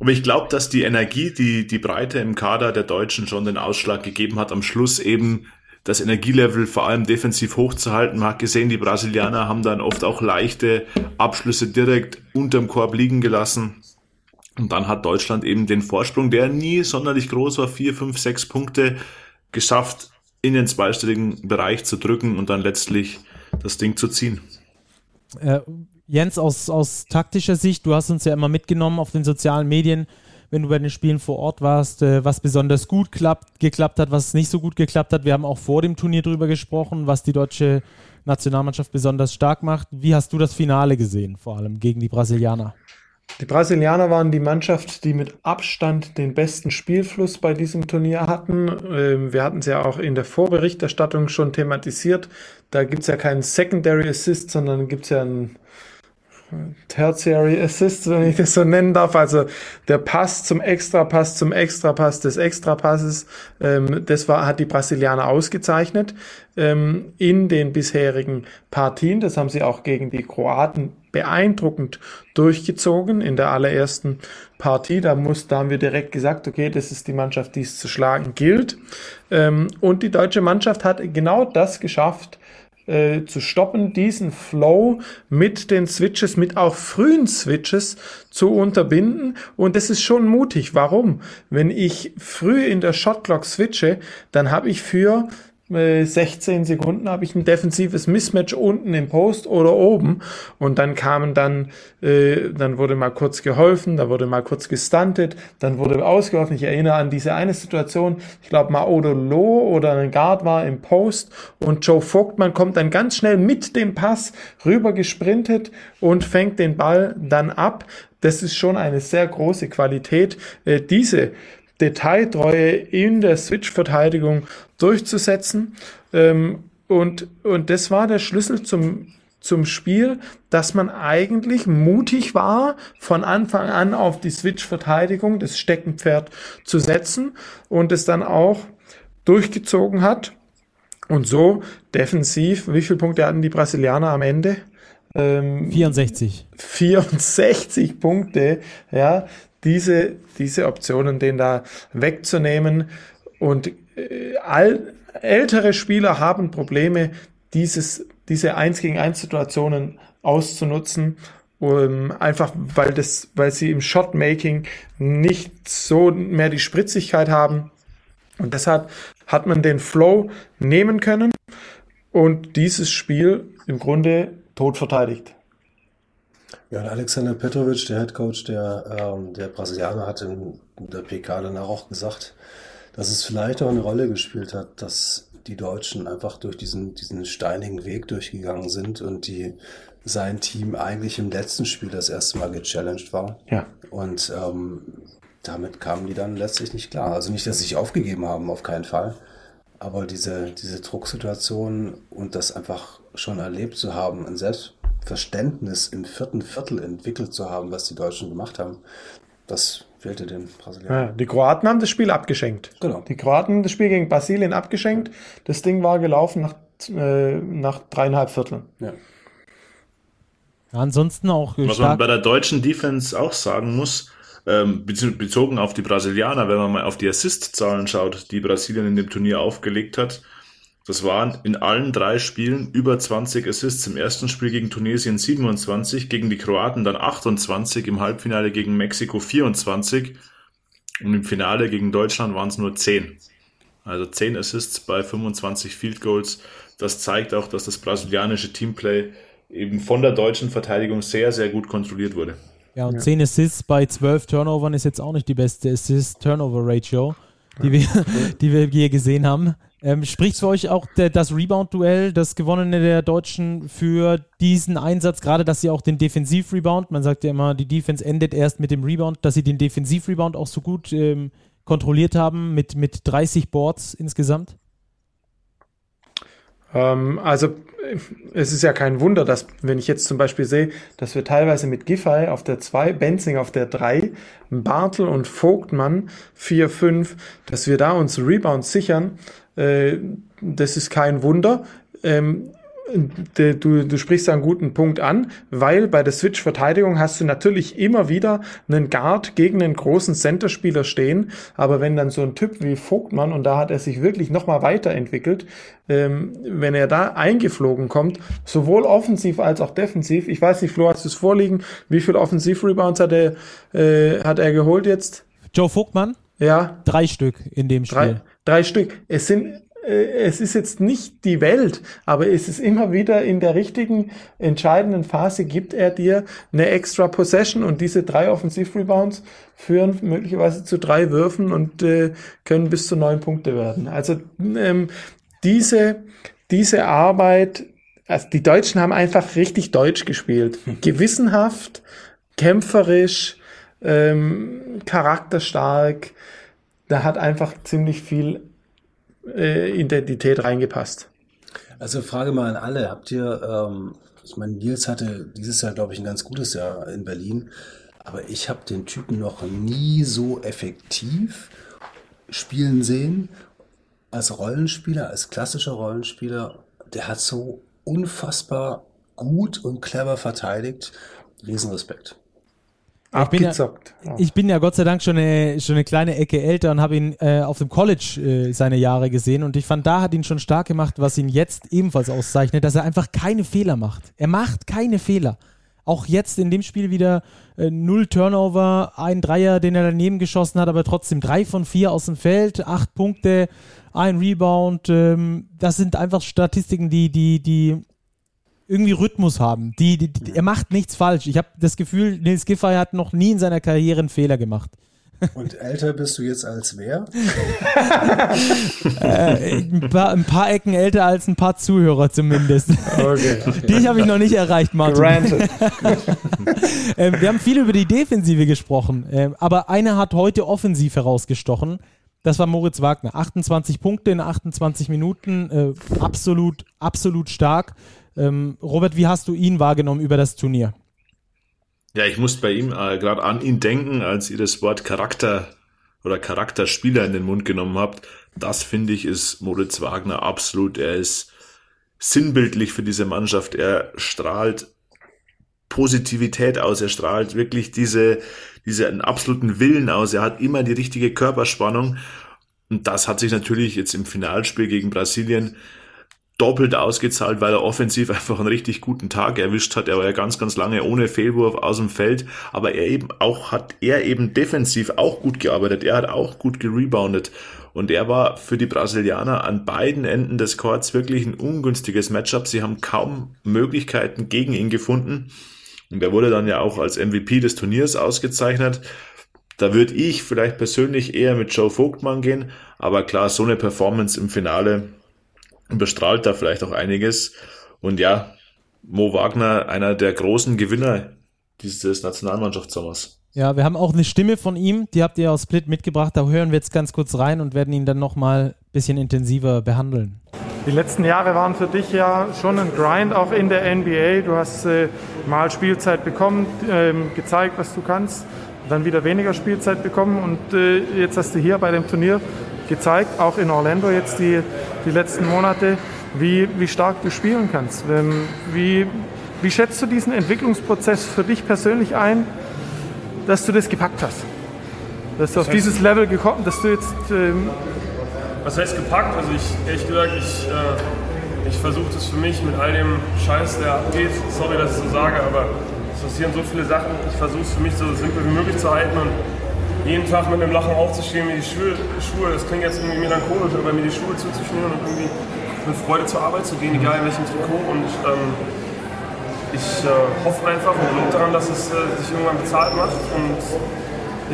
Aber ich glaube, dass die Energie, die, die Breite im Kader der Deutschen schon den Ausschlag gegeben hat, am Schluss eben das Energielevel vor allem defensiv hochzuhalten. Man hat gesehen, die Brasilianer haben dann oft auch leichte Abschlüsse direkt unterm Korb liegen gelassen. Und dann hat Deutschland eben den Vorsprung, der nie sonderlich groß war, vier, fünf, sechs Punkte geschafft, in den zweistelligen Bereich zu drücken und dann letztlich das Ding zu ziehen. Äh, Jens, aus, aus taktischer Sicht, du hast uns ja immer mitgenommen auf den sozialen Medien, wenn du bei den Spielen vor Ort warst, äh, was besonders gut klappt, geklappt hat, was nicht so gut geklappt hat. Wir haben auch vor dem Turnier drüber gesprochen, was die deutsche Nationalmannschaft besonders stark macht. Wie hast du das Finale gesehen, vor allem gegen die Brasilianer? Die Brasilianer waren die Mannschaft, die mit Abstand den besten Spielfluss bei diesem Turnier hatten. Ähm, wir hatten es ja auch in der Vorberichterstattung schon thematisiert. Da gibt es ja keinen Secondary Assist, sondern gibt es ja einen Tertiary Assist, wenn ich das so nennen darf. Also der Pass zum Extrapass zum Extrapass des Extrapasses, ähm, das war, hat die Brasilianer ausgezeichnet ähm, in den bisherigen Partien. Das haben sie auch gegen die Kroaten beeindruckend durchgezogen in der allerersten Partie. Da, muss, da haben wir direkt gesagt, okay, das ist die Mannschaft, die es zu schlagen gilt. Ähm, und die deutsche Mannschaft hat genau das geschafft, äh, zu stoppen, diesen Flow mit den Switches, mit auch frühen Switches zu unterbinden. Und das ist schon mutig. Warum? Wenn ich früh in der Shotclock switche, dann habe ich für 16 äh, Sekunden habe ich ein defensives Mismatch unten im Post oder oben und dann kamen dann, äh, dann wurde mal kurz geholfen, da wurde mal kurz gestuntet, dann wurde ausgeholfen. Ich erinnere an diese eine Situation, ich glaube Maodo Loh oder ein Guard war im Post und Joe Vogtmann kommt dann ganz schnell mit dem Pass rüber gesprintet und fängt den Ball dann ab. Das ist schon eine sehr große Qualität. Äh, diese Detailtreue in der Switch-Verteidigung durchzusetzen. Ähm, und, und das war der Schlüssel zum, zum Spiel, dass man eigentlich mutig war, von Anfang an auf die Switch-Verteidigung, das Steckenpferd zu setzen und es dann auch durchgezogen hat. Und so defensiv, wie viele Punkte hatten die Brasilianer am Ende? Ähm, 64. 64 Punkte, ja diese, diese Optionen, den da wegzunehmen. Und äh, all, ältere Spieler haben Probleme, dieses, diese 1 gegen 1 Situationen auszunutzen. Um, einfach weil das, weil sie im Shotmaking nicht so mehr die Spritzigkeit haben. Und deshalb hat man den Flow nehmen können und dieses Spiel im Grunde tot verteidigt. Ja, und Alexander Petrovic, der Head Coach der, ähm, der Brasilianer, hat in der PK danach auch gesagt, dass es vielleicht auch eine Rolle gespielt hat, dass die Deutschen einfach durch diesen, diesen steinigen Weg durchgegangen sind und die sein Team eigentlich im letzten Spiel das erste Mal gechallenged war. Ja. Und ähm, damit kamen die dann letztlich nicht klar. Also nicht, dass sie sich aufgegeben haben, auf keinen Fall. Aber diese, diese Drucksituation und das einfach schon erlebt zu haben, ein Selbst, Verständnis im vierten Viertel entwickelt zu haben, was die Deutschen gemacht haben. Das fehlte den Brasilianern. Ja, die Kroaten haben das Spiel abgeschenkt. Genau. Die Kroaten haben das Spiel gegen Brasilien abgeschenkt. Das Ding war gelaufen nach, äh, nach dreieinhalb Vierteln. Ja. ja ansonsten auch. Was man bei der deutschen Defense auch sagen muss, ähm, bezogen auf die Brasilianer, wenn man mal auf die Assist-Zahlen schaut, die Brasilien in dem Turnier aufgelegt hat, das waren in allen drei Spielen über 20 Assists. Im ersten Spiel gegen Tunesien 27, gegen die Kroaten dann 28, im Halbfinale gegen Mexiko 24 und im Finale gegen Deutschland waren es nur 10. Also 10 Assists bei 25 Field Goals. Das zeigt auch, dass das brasilianische Teamplay eben von der deutschen Verteidigung sehr, sehr gut kontrolliert wurde. Ja, und ja. 10 Assists bei 12 Turnovern ist jetzt auch nicht die beste Assist-Turnover-Ratio, die, wir, [LAUGHS] die wir je gesehen haben. Ähm, spricht für euch auch der, das Rebound-Duell, das gewonnene der Deutschen für diesen Einsatz, gerade dass sie auch den Defensiv-Rebound, man sagt ja immer, die Defense endet erst mit dem Rebound, dass sie den Defensiv-Rebound auch so gut ähm, kontrolliert haben mit, mit 30 Boards insgesamt? Ähm, also es ist ja kein Wunder, dass, wenn ich jetzt zum Beispiel sehe, dass wir teilweise mit Giffey auf der 2, Benzing auf der 3, Bartel und Vogtmann 4, 5, dass wir da uns Rebounds sichern, äh, das ist kein Wunder. Ähm, du, du sprichst einen guten Punkt an, weil bei der Switch-Verteidigung hast du natürlich immer wieder einen Guard gegen einen großen Center-Spieler stehen, aber wenn dann so ein Typ wie Vogtmann, und da hat er sich wirklich nochmal weiterentwickelt, ähm, wenn er da eingeflogen kommt, sowohl offensiv als auch defensiv, ich weiß nicht, Flo, hast du es vorliegen, wie viel Offensiv-Rebounds hat er, äh, hat er geholt jetzt? Joe Vogtmann? Ja. Drei Stück in dem Spiel. Drei, drei Stück. Es sind äh, es ist jetzt nicht die Welt, aber es ist immer wieder in der richtigen, entscheidenden Phase gibt er dir eine extra Possession und diese drei Offensiv-Rebounds führen möglicherweise zu drei Würfen und äh, können bis zu neun Punkte werden. Also ähm, diese, diese Arbeit, also die Deutschen haben einfach richtig deutsch gespielt. Gewissenhaft, kämpferisch, ähm, charakterstark. Da hat einfach ziemlich viel äh, Identität reingepasst. Also Frage mal an alle, habt ihr, ähm, ich meine, Nils hatte dieses Jahr, glaube ich, ein ganz gutes Jahr in Berlin, aber ich habe den Typen noch nie so effektiv spielen sehen als Rollenspieler, als klassischer Rollenspieler. Der hat so unfassbar gut und clever verteidigt. Riesenrespekt. Ich bin, ja, ich bin ja Gott sei Dank schon eine, schon eine kleine Ecke älter und habe ihn äh, auf dem College äh, seine Jahre gesehen und ich fand, da hat ihn schon stark gemacht, was ihn jetzt ebenfalls auszeichnet, dass er einfach keine Fehler macht. Er macht keine Fehler. Auch jetzt in dem Spiel wieder äh, null Turnover, ein Dreier, den er daneben geschossen hat, aber trotzdem drei von vier aus dem Feld, acht Punkte, ein Rebound. Ähm, das sind einfach Statistiken, die, die, die irgendwie Rhythmus haben. Die, die, die er macht nichts falsch. Ich habe das Gefühl, Nils Giffey hat noch nie in seiner Karriere einen Fehler gemacht. Und älter bist du jetzt als wer? [LAUGHS] äh, ein, paar, ein, paar, Ecken älter als ein paar Zuhörer zumindest. Okay. Die habe ich noch nicht erreicht, Martin. [LAUGHS] äh, wir haben viel über die Defensive gesprochen, äh, aber einer hat heute offensiv herausgestochen. Das war Moritz Wagner. 28 Punkte in 28 Minuten. Äh, absolut, absolut stark. Ähm, Robert, wie hast du ihn wahrgenommen über das Turnier? Ja, ich muss bei ihm äh, gerade an ihn denken, als ihr das Wort Charakter oder Charakterspieler in den Mund genommen habt. Das finde ich ist Moritz Wagner absolut. Er ist sinnbildlich für diese Mannschaft. Er strahlt Positivität aus. Er strahlt wirklich diese, diesen absoluten Willen aus. Er hat immer die richtige Körperspannung. Und das hat sich natürlich jetzt im Finalspiel gegen Brasilien doppelt ausgezahlt, weil er offensiv [LAUGHS] einfach einen richtig guten Tag erwischt hat. Er war ja ganz, ganz lange ohne Fehlwurf aus dem Feld, aber er eben auch hat er eben defensiv auch gut gearbeitet. Er hat auch gut gereboundet und er war für die Brasilianer an beiden Enden des Courts wirklich ein ungünstiges Matchup. Sie haben kaum Möglichkeiten gegen ihn gefunden und er wurde dann ja auch als MVP des Turniers ausgezeichnet. Da würde ich vielleicht persönlich eher mit Joe Vogtmann gehen, aber klar, so eine Performance im Finale, überstrahlt da vielleicht auch einiges. Und ja, Mo Wagner, einer der großen Gewinner dieses Nationalmannschaftssommers. Ja, wir haben auch eine Stimme von ihm, die habt ihr aus Split mitgebracht. Da hören wir jetzt ganz kurz rein und werden ihn dann nochmal ein bisschen intensiver behandeln. Die letzten Jahre waren für dich ja schon ein Grind, auch in der NBA. Du hast äh, mal Spielzeit bekommen, äh, gezeigt, was du kannst, dann wieder weniger Spielzeit bekommen und äh, jetzt hast du hier bei dem Turnier gezeigt, auch in Orlando jetzt die, die letzten Monate, wie, wie stark du spielen kannst. Ähm, wie, wie schätzt du diesen Entwicklungsprozess für dich persönlich ein, dass du das gepackt hast? Dass du auf dieses Level gekommen, dass du jetzt. Ähm Was heißt gepackt? Also ich, ehrlich gesagt, ich, äh, ich versuche das für mich mit all dem Scheiß, der abgeht, sorry, dass ich so sage, aber es passieren so viele Sachen, ich versuche es für mich so simpel wie möglich zu halten und jeden Tag mit einem Lachen aufzustehen, mir die Schuhe, Schuhe, das klingt jetzt irgendwie melancholisch, aber mir die Schuhe zuzuschnüren und irgendwie mit Freude zur Arbeit zu gehen, egal in welchem Trikot. Und ähm, ich äh, hoffe einfach und glaube daran, dass es äh, sich irgendwann bezahlt macht. Und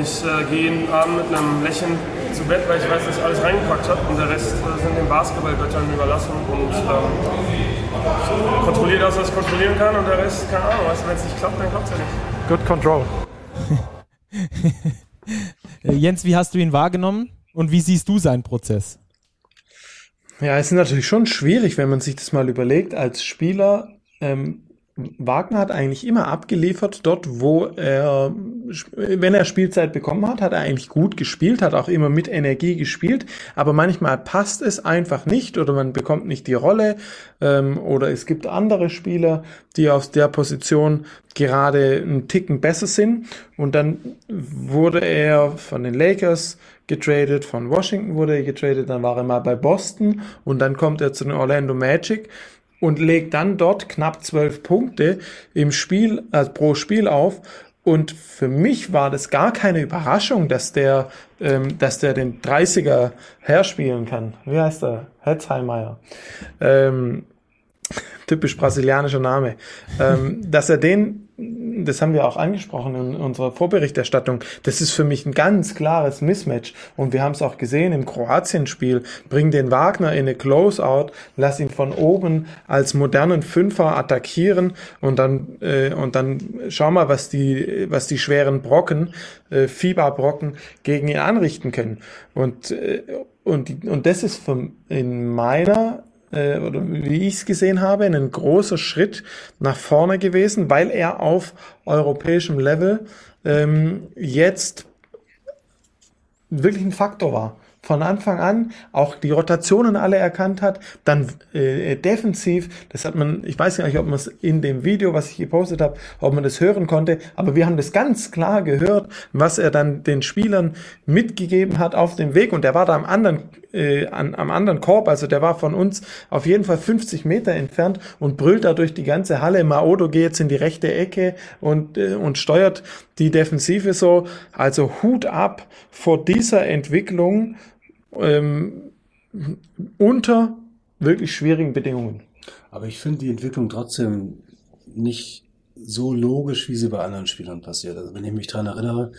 ich äh, gehe jeden Abend mit einem Lächeln zu Bett, weil ich weiß, dass ich alles reingepackt habe und der Rest äh, sind den Basketballgöttern überlassen. Und ähm, kontrolliert aus, was ich kontrollieren kann und der Rest, keine Ahnung, wenn es nicht klappt, dann klappt es ja nicht. Good control. [LAUGHS] Äh, Jens, wie hast du ihn wahrgenommen und wie siehst du seinen Prozess? Ja, es ist natürlich schon schwierig, wenn man sich das mal überlegt, als Spieler ähm, Wagner hat eigentlich immer abgeliefert dort, wo er, wenn er Spielzeit bekommen hat, hat er eigentlich gut gespielt, hat auch immer mit Energie gespielt, aber manchmal passt es einfach nicht oder man bekommt nicht die Rolle ähm, oder es gibt andere Spieler, die aus der Position gerade einen Ticken besser sind. Und dann wurde er von den Lakers getradet, von Washington wurde er getradet, dann war er mal bei Boston und dann kommt er zu den Orlando Magic und legt dann dort knapp zwölf Punkte im Spiel, also pro Spiel auf. Und für mich war das gar keine Überraschung, dass der, ähm, dass der den 30er herspielen kann. Wie heißt er? Hetzheimer. Ähm, typisch brasilianischer Name. Ähm, dass er den das haben wir auch angesprochen in unserer Vorberichterstattung, das ist für mich ein ganz klares Mismatch. Und wir haben es auch gesehen im Kroatien-Spiel. Bring den Wagner in eine Closeout, lass ihn von oben als modernen Fünfer attackieren und dann, äh, und dann schau mal, was die, was die schweren Brocken, äh, Fieberbrocken gegen ihn anrichten können. Und, äh, und, und das ist von, in meiner äh, oder wie ich es gesehen habe, ein großer Schritt nach vorne gewesen, weil er auf europäischem Level ähm, jetzt wirklich ein Faktor war. Von Anfang an auch die Rotationen alle erkannt hat, dann äh, defensiv, das hat man, ich weiß gar nicht, ob man es in dem Video, was ich gepostet habe, ob man das hören konnte, aber wir haben das ganz klar gehört, was er dann den Spielern mitgegeben hat auf dem Weg und der war da am anderen, äh, an, am anderen Korb, also der war von uns auf jeden Fall 50 Meter entfernt und brüllt da durch die ganze Halle, Maodo geht jetzt in die rechte Ecke und, äh, und steuert die Defensive so, also Hut ab vor dieser Entwicklung ähm, unter wirklich schwierigen Bedingungen. Aber ich finde die Entwicklung trotzdem nicht so logisch, wie sie bei anderen Spielern passiert. Also wenn ich mich daran erinnere,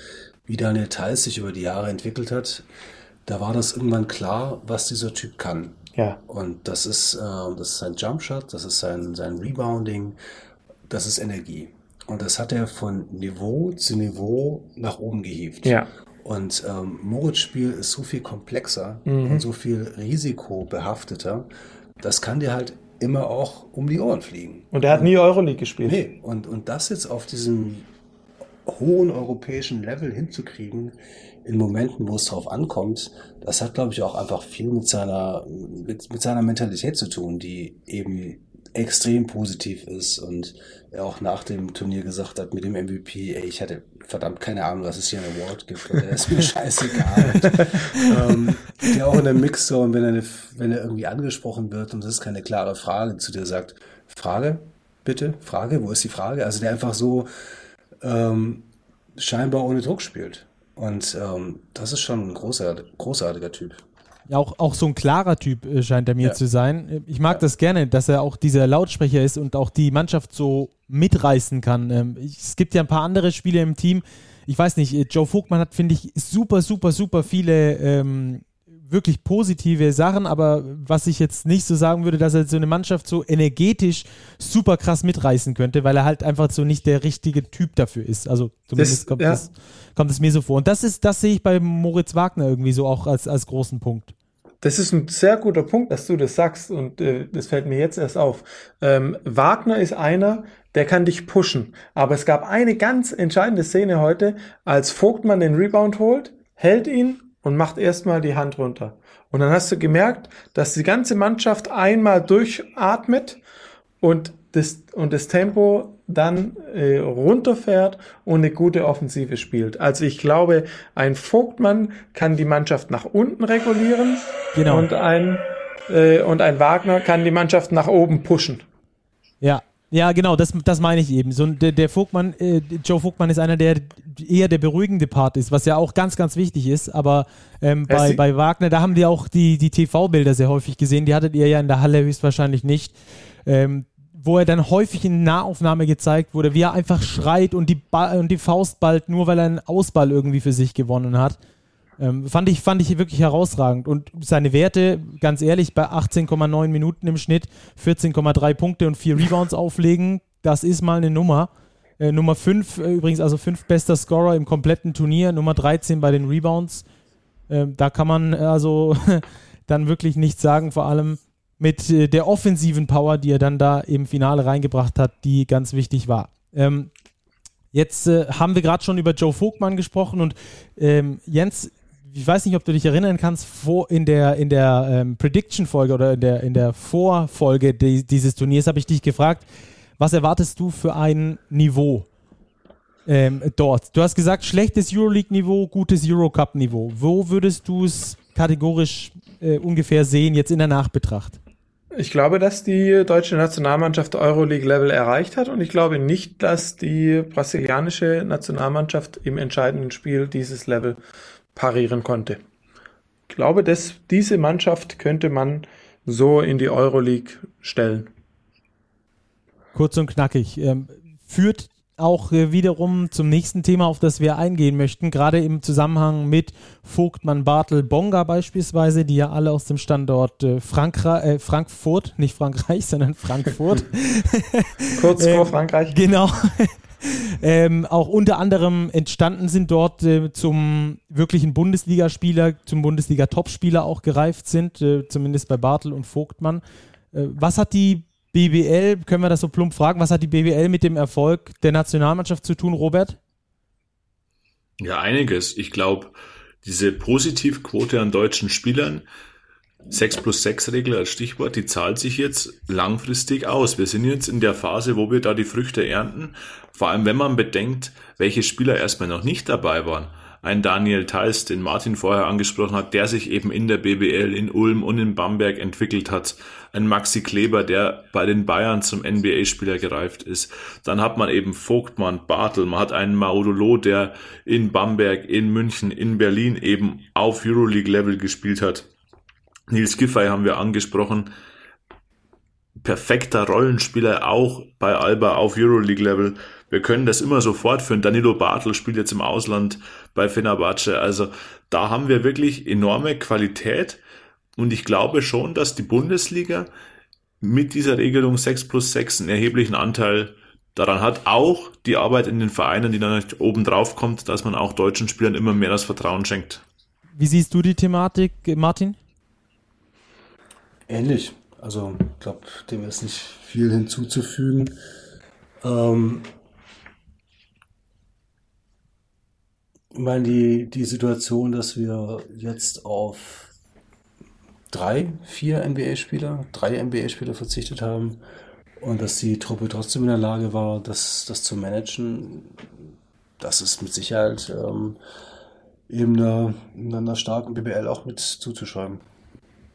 wie Daniel Theiss sich über die Jahre entwickelt hat, da war das irgendwann klar, was dieser Typ kann. Ja. Und das ist, äh, das ist sein Jumpshot, das ist sein, sein Rebounding, das ist Energie. Und das hat er von Niveau zu Niveau nach oben gehievt. Ja. Und ähm, Moritz Spiel ist so viel komplexer mhm. und so viel risikobehafteter. Das kann dir halt immer auch um die Ohren fliegen. Und er hat nie Euroleague gespielt. Nee, und, und das jetzt auf diesem hohen europäischen Level hinzukriegen, in Momenten, wo es drauf ankommt, das hat, glaube ich, auch einfach viel mit seiner, mit, mit seiner Mentalität zu tun, die eben extrem positiv ist und er auch nach dem Turnier gesagt hat mit dem MVP, ey, ich hatte verdammt keine Ahnung, was es hier einen Award gibt, oder ist mir [LAUGHS] scheißegal. ähm, der auch in der Mixzone, wenn er, wenn er irgendwie angesprochen wird und das ist keine klare Frage, zu dir sagt, Frage, bitte, Frage, wo ist die Frage? Also der einfach so ähm, scheinbar ohne Druck spielt. Und ähm, das ist schon ein großartiger, großartiger Typ. Ja, auch, auch so ein klarer Typ äh, scheint er mir ja. zu sein. Ich mag ja. das gerne, dass er auch dieser Lautsprecher ist und auch die Mannschaft so mitreißen kann. Ähm, es gibt ja ein paar andere Spieler im Team. Ich weiß nicht, äh, Joe Vogtmann hat, finde ich, super, super, super viele ähm, wirklich positive Sachen, aber was ich jetzt nicht so sagen würde, dass er so eine Mannschaft so energetisch super krass mitreißen könnte, weil er halt einfach so nicht der richtige Typ dafür ist. Also zumindest das, kommt, ja. das, kommt es mir so vor. Und das ist, das sehe ich bei Moritz Wagner irgendwie so auch als, als großen Punkt. Das ist ein sehr guter Punkt, dass du das sagst und äh, das fällt mir jetzt erst auf. Ähm, Wagner ist einer, der kann dich pushen. Aber es gab eine ganz entscheidende Szene heute, als Vogtmann den Rebound holt, hält ihn und macht erstmal die Hand runter. Und dann hast du gemerkt, dass die ganze Mannschaft einmal durchatmet und das, und das Tempo dann äh, runterfährt und eine gute Offensive spielt. Also ich glaube, ein Vogtmann kann die Mannschaft nach unten regulieren genau. und ein äh, und ein Wagner kann die Mannschaft nach oben pushen. Ja, ja, genau, das, das meine ich eben. So, der, der Vogtmann, äh, Joe Vogtmann ist einer, der eher der beruhigende Part ist, was ja auch ganz, ganz wichtig ist. Aber ähm, bei, bei Wagner, da haben wir auch die, die TV-Bilder sehr häufig gesehen. Die hattet ihr ja in der Halle höchstwahrscheinlich nicht. Ähm, wo er dann häufig in Nahaufnahme gezeigt wurde, wie er einfach schreit und die, ba und die Faust ballt, nur weil er einen Ausball irgendwie für sich gewonnen hat. Ähm, fand, ich, fand ich wirklich herausragend. Und seine Werte, ganz ehrlich, bei 18,9 Minuten im Schnitt, 14,3 Punkte und 4 Rebounds [LAUGHS] auflegen, das ist mal eine Nummer. Äh, Nummer 5, äh, übrigens, also 5 bester Scorer im kompletten Turnier, Nummer 13 bei den Rebounds. Äh, da kann man also [LAUGHS] dann wirklich nichts sagen, vor allem mit äh, der offensiven Power, die er dann da im Finale reingebracht hat, die ganz wichtig war. Ähm, jetzt äh, haben wir gerade schon über Joe Vogtmann gesprochen und ähm, Jens, ich weiß nicht, ob du dich erinnern kannst, vor, in der, in der ähm, Prediction-Folge oder in der, in der Vorfolge die, dieses Turniers habe ich dich gefragt, was erwartest du für ein Niveau ähm, dort? Du hast gesagt, schlechtes Euroleague-Niveau, gutes Eurocup-Niveau. Wo würdest du es kategorisch äh, ungefähr sehen, jetzt in der Nachbetracht? Ich glaube, dass die deutsche Nationalmannschaft Euroleague-Level erreicht hat und ich glaube nicht, dass die brasilianische Nationalmannschaft im entscheidenden Spiel dieses Level parieren konnte. Ich glaube, dass diese Mannschaft könnte man so in die Euroleague stellen. Kurz und knackig. Ähm, führt auch äh, wiederum zum nächsten Thema, auf das wir eingehen möchten, gerade im Zusammenhang mit Vogtmann, Bartel, Bonga beispielsweise, die ja alle aus dem Standort äh, Frankra äh, Frankfurt, nicht Frankreich, sondern Frankfurt. [LAUGHS] Kurz vor ähm, Frankreich. Genau. [LAUGHS] ähm, auch unter anderem entstanden sind dort äh, zum wirklichen Bundesligaspieler, zum Bundesliga-Topspieler auch gereift sind, äh, zumindest bei Bartel und Vogtmann. Äh, was hat die BBL, können wir das so plump fragen, was hat die BBL mit dem Erfolg der Nationalmannschaft zu tun, Robert? Ja, einiges. Ich glaube, diese Positivquote an deutschen Spielern, 6 plus 6 Regel als Stichwort, die zahlt sich jetzt langfristig aus. Wir sind jetzt in der Phase, wo wir da die Früchte ernten. Vor allem, wenn man bedenkt, welche Spieler erstmal noch nicht dabei waren ein Daniel Theis, den Martin vorher angesprochen hat, der sich eben in der BBL in Ulm und in Bamberg entwickelt hat. Ein Maxi Kleber, der bei den Bayern zum NBA-Spieler gereift ist. Dann hat man eben Vogtmann, Bartel, man hat einen Maudolo, der in Bamberg, in München, in Berlin eben auf Euroleague-Level gespielt hat. Nils Giffey haben wir angesprochen. Perfekter Rollenspieler auch bei Alba auf Euroleague-Level. Wir können das immer so fortführen. Danilo Bartel spielt jetzt im Ausland bei Fenerbahce. Also da haben wir wirklich enorme Qualität. Und ich glaube schon, dass die Bundesliga mit dieser Regelung 6 plus 6 einen erheblichen Anteil daran hat. Auch die Arbeit in den Vereinen, die dann nicht oben drauf kommt, dass man auch deutschen Spielern immer mehr das Vertrauen schenkt. Wie siehst du die Thematik, Martin? Ähnlich. Also, ich glaube, dem ist nicht viel hinzuzufügen. Ähm, ich meine, die, die Situation, dass wir jetzt auf drei, vier NBA-Spieler, drei NBA-Spieler verzichtet haben und dass die Truppe trotzdem in der Lage war, das, das zu managen, das ist mit Sicherheit ähm, eben einer, einer starken BBL auch mit zuzuschreiben.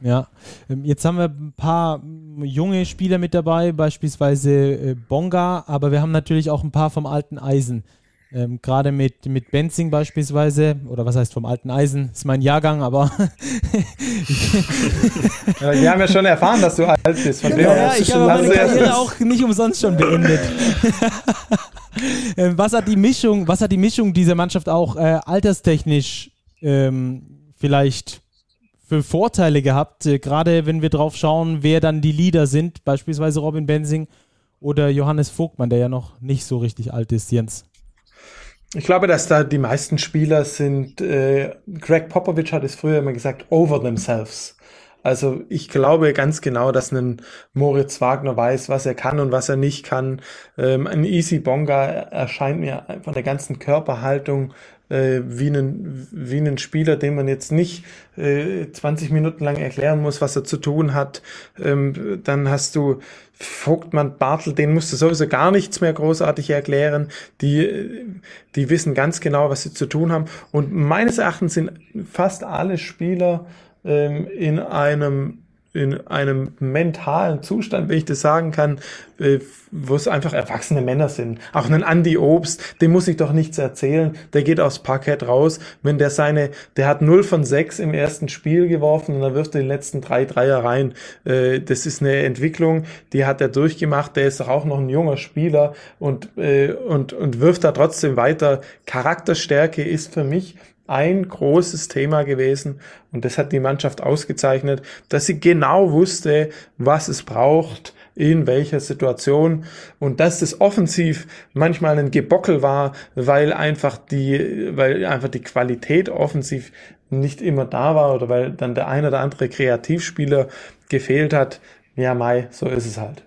Ja, ähm, jetzt haben wir ein paar junge Spieler mit dabei, beispielsweise äh, Bonga, aber wir haben natürlich auch ein paar vom alten Eisen. Ähm, Gerade mit, mit Benzing beispielsweise, oder was heißt vom alten Eisen, ist mein Jahrgang, aber. [LAUGHS] ja, wir haben ja schon erfahren, dass du alt bist. Von ja, ja ich habe meine Karriere auch nicht umsonst schon beendet. [LAUGHS] ähm, was, hat die Mischung, was hat die Mischung dieser Mannschaft auch äh, alterstechnisch ähm, vielleicht für Vorteile gehabt, äh, gerade wenn wir drauf schauen, wer dann die Leader sind, beispielsweise Robin Benzing oder Johannes Vogtmann, der ja noch nicht so richtig alt ist, Jens? Ich glaube, dass da die meisten Spieler sind, äh, Greg Popovich hat es früher immer gesagt, over themselves. Also ich glaube ganz genau, dass ein Moritz Wagner weiß, was er kann und was er nicht kann. Ähm, ein Easy Bonga erscheint mir von der ganzen Körperhaltung äh, wie, einen, wie einen Spieler, den man jetzt nicht äh, 20 Minuten lang erklären muss, was er zu tun hat. Ähm, dann hast du Vogtmann, Bartel, den musst du sowieso gar nichts mehr großartig erklären. Die, die wissen ganz genau, was sie zu tun haben. Und meines Erachtens sind fast alle Spieler ähm, in einem in einem mentalen Zustand, wenn ich das sagen kann, äh, wo es einfach erwachsene Männer sind. Auch ein Andy Obst, dem muss ich doch nichts erzählen. Der geht aufs Parkett raus. Wenn der seine, der hat 0 von 6 im ersten Spiel geworfen und dann wirft er den letzten drei Dreier rein. Äh, das ist eine Entwicklung, die hat er durchgemacht. Der ist doch auch noch ein junger Spieler und, äh, und, und wirft da trotzdem weiter. Charakterstärke ist für mich ein großes Thema gewesen und das hat die Mannschaft ausgezeichnet, dass sie genau wusste, was es braucht, in welcher Situation und dass das offensiv manchmal ein Gebockel war, weil einfach die, weil einfach die Qualität offensiv nicht immer da war oder weil dann der ein oder andere Kreativspieler gefehlt hat, Ja, Mai, so ist es halt.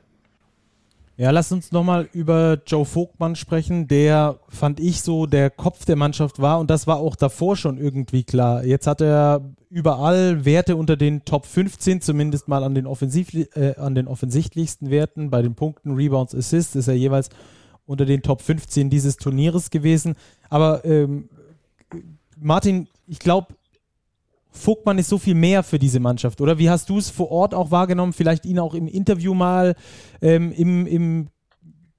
Ja, lass uns nochmal über Joe Vogtmann sprechen, der, fand ich so, der Kopf der Mannschaft war und das war auch davor schon irgendwie klar. Jetzt hat er überall Werte unter den Top 15, zumindest mal an den, offensiv, äh, an den offensichtlichsten Werten. Bei den Punkten, Rebounds, Assists ist er jeweils unter den Top 15 dieses Turnieres gewesen. Aber ähm, Martin, ich glaube, Vogtmann ist so viel mehr für diese Mannschaft, oder? Wie hast du es vor Ort auch wahrgenommen? Vielleicht ihn auch im Interview mal ähm, im, im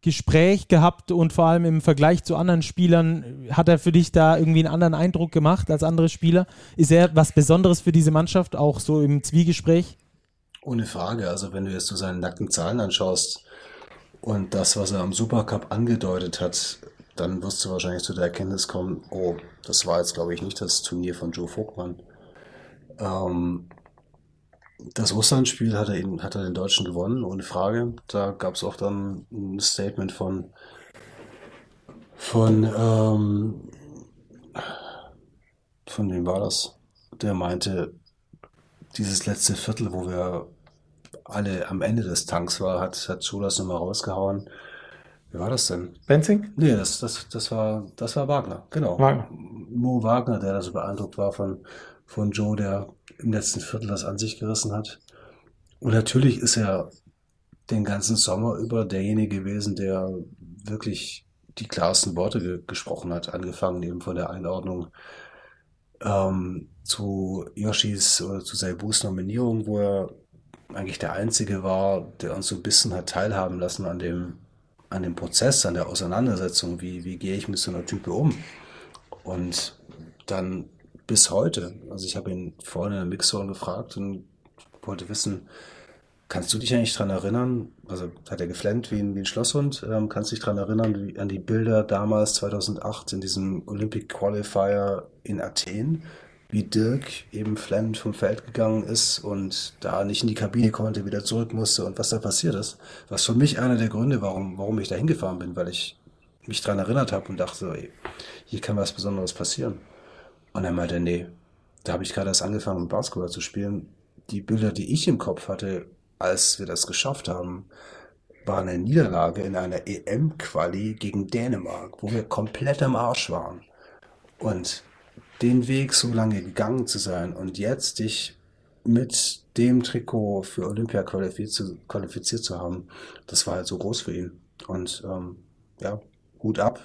Gespräch gehabt und vor allem im Vergleich zu anderen Spielern, hat er für dich da irgendwie einen anderen Eindruck gemacht als andere Spieler? Ist er was Besonderes für diese Mannschaft, auch so im Zwiegespräch? Ohne Frage. Also wenn du jetzt so seine nackten Zahlen anschaust und das, was er am Supercup angedeutet hat, dann wirst du wahrscheinlich zu der Erkenntnis kommen, oh, das war jetzt, glaube ich, nicht das Turnier von Joe Vogtmann. Ähm, das Russland-Spiel hat er, ihn, hat er den Deutschen gewonnen, ohne Frage. Da gab es auch dann ein Statement von, von, ähm, von wem war das? Der meinte, dieses letzte Viertel, wo wir alle am Ende des Tanks war, hat, hat Schulas nochmal rausgehauen. Wie war das denn? Benzing? Nee, das, das, das, war, das war Wagner, genau. Wagner. Mo Wagner, der da so beeindruckt war von, von Joe, der im letzten Viertel das an sich gerissen hat. Und natürlich ist er den ganzen Sommer über derjenige gewesen, der wirklich die klarsten Worte ge gesprochen hat, angefangen eben von der Einordnung ähm, zu Yoshis oder zu Saibus Nominierung, wo er eigentlich der Einzige war, der uns so ein bisschen hat teilhaben lassen an dem, an dem Prozess, an der Auseinandersetzung, wie, wie gehe ich mit so einer Type um. Und dann bis heute. Also ich habe ihn vorhin in der Mixzone gefragt und wollte wissen, kannst du dich eigentlich daran erinnern, also hat er geflennt wie ein, wie ein Schlosshund, ähm, kannst du dich daran erinnern wie, an die Bilder damals 2008 in diesem Olympic Qualifier in Athen, wie Dirk eben flemmend vom Feld gegangen ist und da nicht in die Kabine konnte, wieder zurück musste und was da passiert ist. Was für mich einer der Gründe, warum, warum ich da hingefahren bin, weil ich mich daran erinnert habe und dachte, ey, hier kann was Besonderes passieren. Und er meinte, nee, da habe ich gerade erst angefangen, Basketball zu spielen. Die Bilder, die ich im Kopf hatte, als wir das geschafft haben, war eine Niederlage in einer EM-Quali gegen Dänemark, wo wir komplett am Arsch waren. Und den Weg so lange gegangen zu sein und jetzt dich mit dem Trikot für Olympia qualifiziert, qualifiziert zu haben, das war halt so groß für ihn. Und ähm, ja, Hut ab,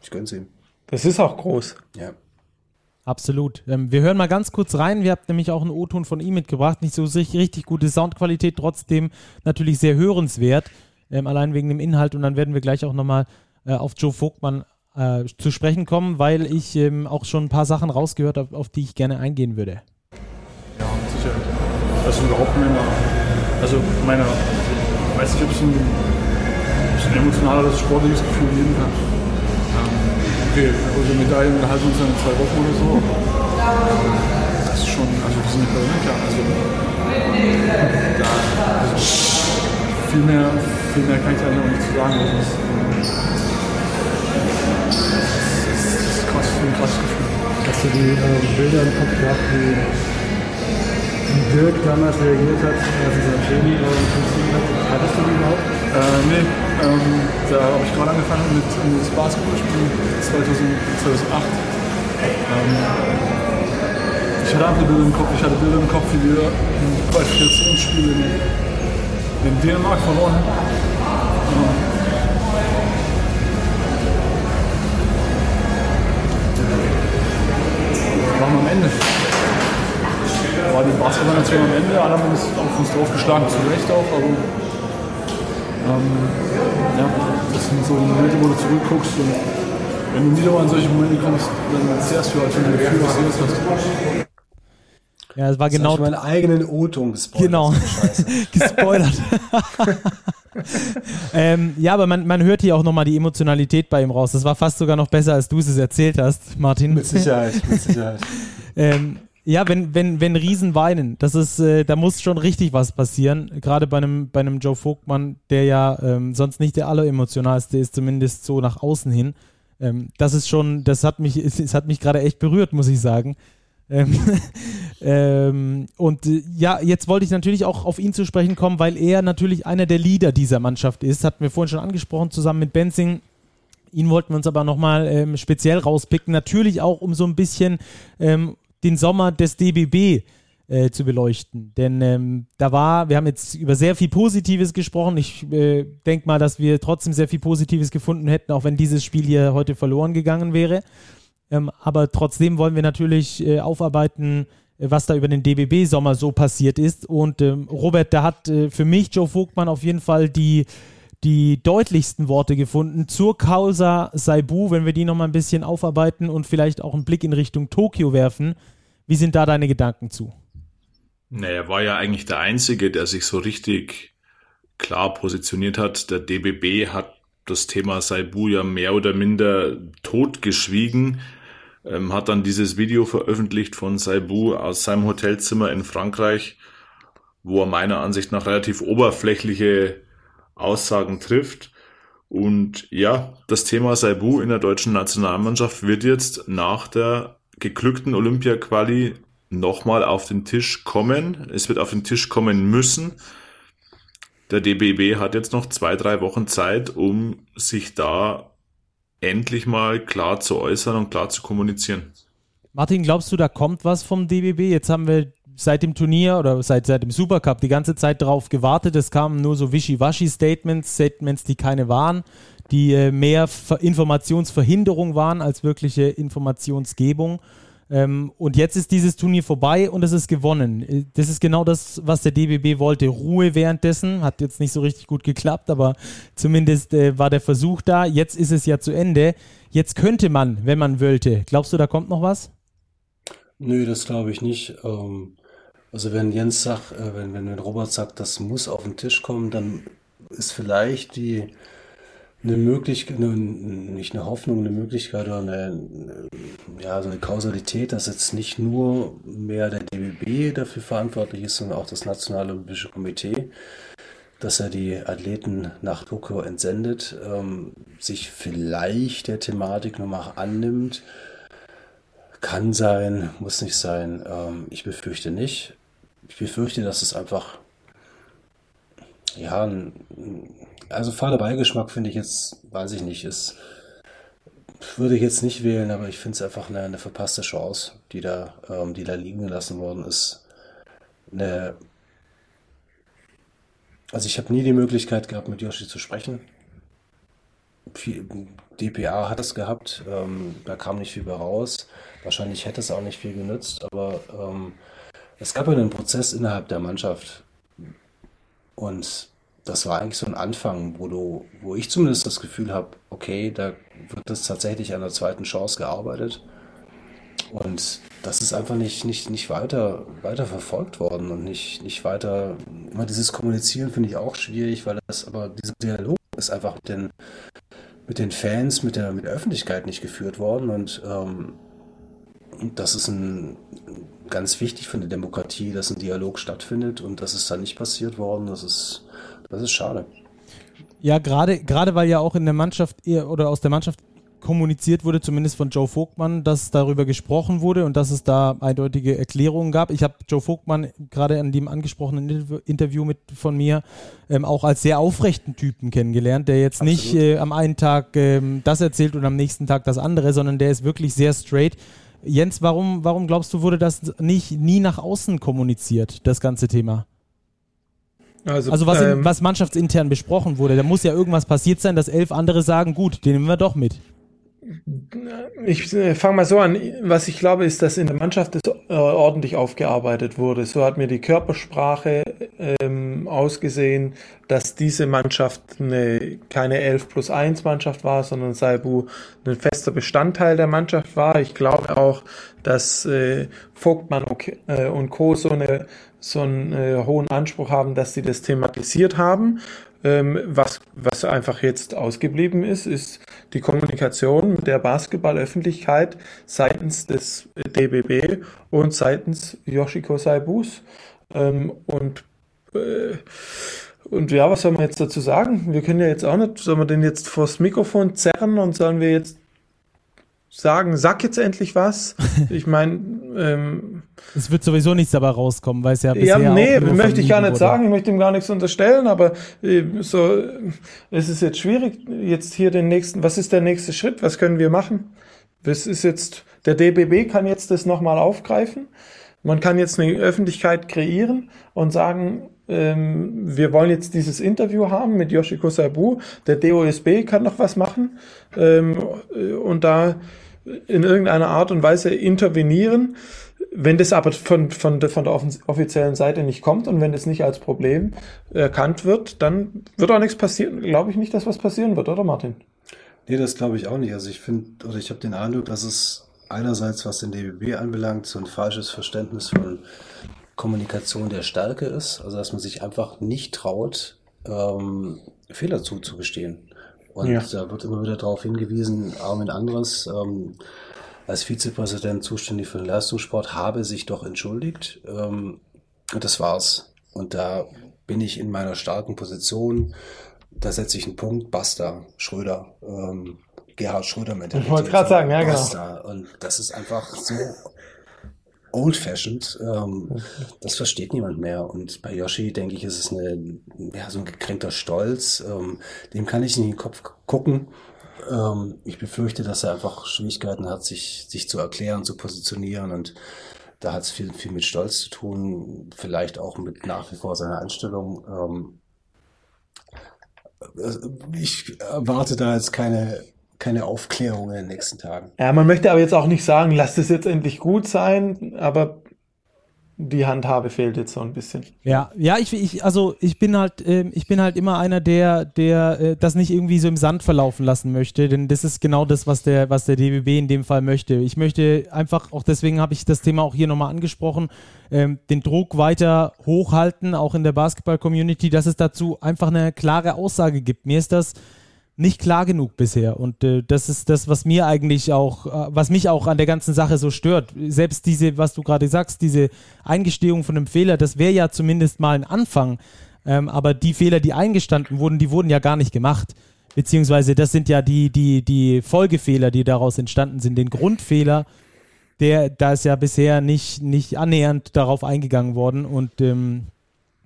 ich gönn's ihm. Das ist auch groß. Ja. Absolut. Ähm, wir hören mal ganz kurz rein. Wir haben nämlich auch einen O-Ton von ihm mitgebracht. Nicht so richtig gute Soundqualität, trotzdem natürlich sehr hörenswert. Ähm, allein wegen dem Inhalt. Und dann werden wir gleich auch nochmal äh, auf Joe Vogtmann äh, zu sprechen kommen, weil ich ähm, auch schon ein paar Sachen rausgehört habe, auf die ich gerne eingehen würde. Ja, sicher. Also überhaupt nicht mehr. Also meine, ich weiß nicht, ob es ein, ein emotionaleres sportliches Gefühl geben kann okay, unsere Medaillen halten uns dann zwei Wochen oder so. Das ist schon, also wir sind nicht Olympia. Also, also viel, mehr, viel mehr kann ich eigentlich auch nicht zu sagen. Also, das, das, das ist krass, ein krasses Gefühl. Hast du die äh, Bilder im Kopf gehabt, wie Dirk damals reagiert hat, als er sein Training äh, hat? Hattest du die überhaupt? Äh, nee, ähm, da habe ich gerade angefangen mit, mit Basketballspielen 2008. Ähm, ich hatte andere Bilder im Kopf. Ich hatte Bilder im Kopf, wie wir ein Qualifikationsspiel in, in Dänemark verloren haben. Ähm, am Ende. War die Basketballnation am Ende, alle haben uns auf uns draufgeschlagen, zu Recht auch, aber ähm, ja, das sind so Momente, wo du zurückguckst und wenn du wieder an solche Momente kommst, dann zehrst du halt von dem Gefühl, was du jetzt hast. Ja, es war das genau. Ich meinen eigenen O-Ton gespoilert. Genau. [LAUGHS] gespoilert. [LAUGHS] ähm, ja, aber man, man hört hier auch nochmal die Emotionalität bei ihm raus. Das war fast sogar noch besser, als du es erzählt hast, Martin. Mit Sicherheit, mit Sicherheit. [LAUGHS] ähm, ja, wenn, wenn, wenn Riesen weinen, das ist, äh, da muss schon richtig was passieren. Gerade bei einem, bei einem Joe Vogtmann, der ja ähm, sonst nicht der alleremotionalste ist, zumindest so nach außen hin. Ähm, das ist schon, das hat mich, es, hat mich gerade echt berührt, muss ich sagen. Ähm, [LAUGHS] ähm, und äh, ja, jetzt wollte ich natürlich auch auf ihn zu sprechen kommen, weil er natürlich einer der Leader dieser Mannschaft ist. Hatten wir vorhin schon angesprochen, zusammen mit Benzing. Ihn wollten wir uns aber nochmal ähm, speziell rauspicken. Natürlich auch, um so ein bisschen ähm, den Sommer des DBB äh, zu beleuchten. Denn ähm, da war, wir haben jetzt über sehr viel Positives gesprochen. Ich äh, denke mal, dass wir trotzdem sehr viel Positives gefunden hätten, auch wenn dieses Spiel hier heute verloren gegangen wäre. Ähm, aber trotzdem wollen wir natürlich äh, aufarbeiten, äh, was da über den DBB-Sommer so passiert ist. Und ähm, Robert, da hat äh, für mich Joe Vogtmann auf jeden Fall die, die deutlichsten Worte gefunden zur Causa Saibu, wenn wir die nochmal ein bisschen aufarbeiten und vielleicht auch einen Blick in Richtung Tokio werfen. Wie sind da deine Gedanken zu? Naja, er war ja eigentlich der Einzige, der sich so richtig klar positioniert hat. Der DBB hat das Thema Saibu ja mehr oder minder totgeschwiegen ähm, hat dann dieses Video veröffentlicht von Saibu aus seinem Hotelzimmer in Frankreich, wo er meiner Ansicht nach relativ oberflächliche Aussagen trifft. Und ja, das Thema Saibu in der deutschen Nationalmannschaft wird jetzt nach der geglückten Olympia-Quali nochmal auf den Tisch kommen. Es wird auf den Tisch kommen müssen. Der DBB hat jetzt noch zwei, drei Wochen Zeit, um sich da endlich mal klar zu äußern und klar zu kommunizieren. Martin, glaubst du, da kommt was vom DBB? Jetzt haben wir seit dem Turnier oder seit, seit dem Supercup die ganze Zeit darauf gewartet. Es kamen nur so Wischiwaschi-Statements, Statements, die keine waren, die äh, mehr Informationsverhinderung waren als wirkliche Informationsgebung. Ähm, und jetzt ist dieses Turnier vorbei und es ist gewonnen. Äh, das ist genau das, was der DBB wollte. Ruhe währenddessen. Hat jetzt nicht so richtig gut geklappt, aber zumindest äh, war der Versuch da. Jetzt ist es ja zu Ende. Jetzt könnte man, wenn man wollte. Glaubst du, da kommt noch was? Nö, das glaube ich nicht. Ähm, also wenn Jens sagt, äh, wenn, wenn Robert sagt, das muss auf den Tisch kommen, dann ist vielleicht die eine Möglichkeit, eine, nicht eine Hoffnung, eine Möglichkeit oder eine, ja, so eine Kausalität, dass jetzt nicht nur mehr der DBB dafür verantwortlich ist, sondern auch das Nationale Olympische Komitee, dass er die Athleten nach Tokio entsendet, ähm, sich vielleicht der Thematik nochmal annimmt. Kann sein, muss nicht sein. Ähm, ich befürchte nicht. Ich befürchte, dass es einfach ja, also fader Beigeschmack finde ich jetzt, weiß ich nicht, ist, würde ich jetzt nicht wählen, aber ich finde es einfach eine, eine, verpasste Chance, die da, ähm, die da liegen gelassen worden ist. Eine, also ich habe nie die Möglichkeit gehabt, mit Yoshi zu sprechen. DPA hat es gehabt, ähm, da kam nicht viel mehr raus. Wahrscheinlich hätte es auch nicht viel genützt, aber ähm, es gab ja einen Prozess innerhalb der Mannschaft. Und das war eigentlich so ein Anfang, wo du, wo ich zumindest das Gefühl habe, okay, da wird es tatsächlich an der zweiten Chance gearbeitet. Und das ist einfach nicht, nicht, nicht weiter, weiter verfolgt worden und nicht, nicht weiter. Immer dieses Kommunizieren finde ich auch schwierig, weil das aber dieser Dialog ist einfach mit den, mit den Fans, mit der, mit der Öffentlichkeit nicht geführt worden. Und ähm, das ist ein, ganz wichtig für eine Demokratie, dass ein Dialog stattfindet und das ist dann nicht passiert worden. Das ist das ist schade. Ja, gerade gerade weil ja auch in der Mannschaft oder aus der Mannschaft kommuniziert wurde, zumindest von Joe Vogtmann, dass darüber gesprochen wurde und dass es da eindeutige Erklärungen gab. Ich habe Joe Vogtmann gerade an dem angesprochenen Interview mit von mir ähm, auch als sehr aufrechten Typen kennengelernt, der jetzt Absolut. nicht äh, am einen Tag ähm, das erzählt und am nächsten Tag das andere, sondern der ist wirklich sehr straight. Jens, warum, warum glaubst du, wurde das nicht nie nach außen kommuniziert, das ganze Thema? Also, also was, ähm, in, was mannschaftsintern besprochen wurde, da muss ja irgendwas passiert sein, dass elf andere sagen, gut, den nehmen wir doch mit. Ich äh, fange mal so an. Was ich glaube, ist, dass in der Mannschaft das äh, ordentlich aufgearbeitet wurde. So hat mir die Körpersprache ähm, ausgesehen, dass diese Mannschaft eine, keine 11 plus 1 Mannschaft war, sondern Saibu ein fester Bestandteil der Mannschaft war. Ich glaube auch, dass äh, Vogtmann und, äh, Co. so, eine, so einen äh, hohen Anspruch haben, dass sie das thematisiert haben. Ähm, was, was einfach jetzt ausgeblieben ist, ist die Kommunikation mit der Basketballöffentlichkeit seitens des DBB und seitens Yoshiko Saibus. Ähm, und, äh, und ja, was soll man jetzt dazu sagen? Wir können ja jetzt auch nicht, sollen wir den jetzt vors Mikrofon zerren und sollen wir jetzt sagen, sag jetzt endlich was. [LAUGHS] Ich meine, ähm, es wird sowieso nichts dabei rauskommen, weil es ja bisher Ja, nee, möchte ich gar nicht wurde. sagen, ich möchte ihm gar nichts unterstellen, aber äh, so, es ist jetzt schwierig, jetzt hier den nächsten, was ist der nächste Schritt, was können wir machen? Das ist jetzt, der DBB kann jetzt das nochmal aufgreifen. Man kann jetzt eine Öffentlichkeit kreieren und sagen, ähm, wir wollen jetzt dieses Interview haben mit Yoshiko Sabu. Der DOSB kann noch was machen ähm, und da in irgendeiner Art und Weise intervenieren. Wenn das aber von, von, von der offiziellen Seite nicht kommt und wenn das nicht als Problem erkannt wird, dann wird auch nichts passieren. Glaube ich nicht, dass was passieren wird, oder Martin? Nee, das glaube ich auch nicht. Also ich finde, oder ich habe den Eindruck, dass es einerseits, was den DBB anbelangt, so ein falsches Verständnis von Kommunikation der Stärke ist. Also dass man sich einfach nicht traut, ähm, Fehler zuzugestehen. Und ja. da wird immer wieder darauf hingewiesen, Armin Andres, ähm, als Vizepräsident zuständig für den Leistungssport, habe sich doch entschuldigt. Ähm, und das war's. Und da bin ich in meiner starken Position. Da setze ich einen Punkt. Basta, Schröder. Ähm, Gerhard Schröder Mentalität. Ich wollte gerade sagen, ja, genau. Und das ist einfach so old-fashioned. Ähm, das versteht niemand mehr. Und bei Yoshi, denke ich, ist es eine, ja, so ein gekränkter Stolz. Ähm, dem kann ich nicht in den Kopf gucken. Ähm, ich befürchte, dass er einfach Schwierigkeiten hat, sich, sich zu erklären, zu positionieren und da hat es viel, viel mit Stolz zu tun, vielleicht auch mit nach wie vor seiner Einstellung. Ähm, äh, ich erwarte da jetzt keine keine Aufklärung in den nächsten Tagen. Ja, man möchte aber jetzt auch nicht sagen, lasst es jetzt endlich gut sein, aber die Handhabe fehlt jetzt so ein bisschen. Ja, ja, ich, ich also ich bin halt, äh, ich bin halt immer einer, der, der äh, das nicht irgendwie so im Sand verlaufen lassen möchte, denn das ist genau das, was der, was der DBB in dem Fall möchte. Ich möchte einfach, auch deswegen habe ich das Thema auch hier nochmal angesprochen, ähm, den Druck weiter hochhalten, auch in der Basketball-Community, dass es dazu einfach eine klare Aussage gibt. Mir ist das nicht klar genug bisher. Und äh, das ist das, was mir eigentlich auch, äh, was mich auch an der ganzen Sache so stört. Selbst diese, was du gerade sagst, diese Eingestehung von einem Fehler, das wäre ja zumindest mal ein Anfang. Ähm, aber die Fehler, die eingestanden wurden, die wurden ja gar nicht gemacht. Beziehungsweise das sind ja die, die, die Folgefehler, die daraus entstanden sind. Den Grundfehler, der, da ist ja bisher nicht, nicht annähernd darauf eingegangen worden. Und ähm,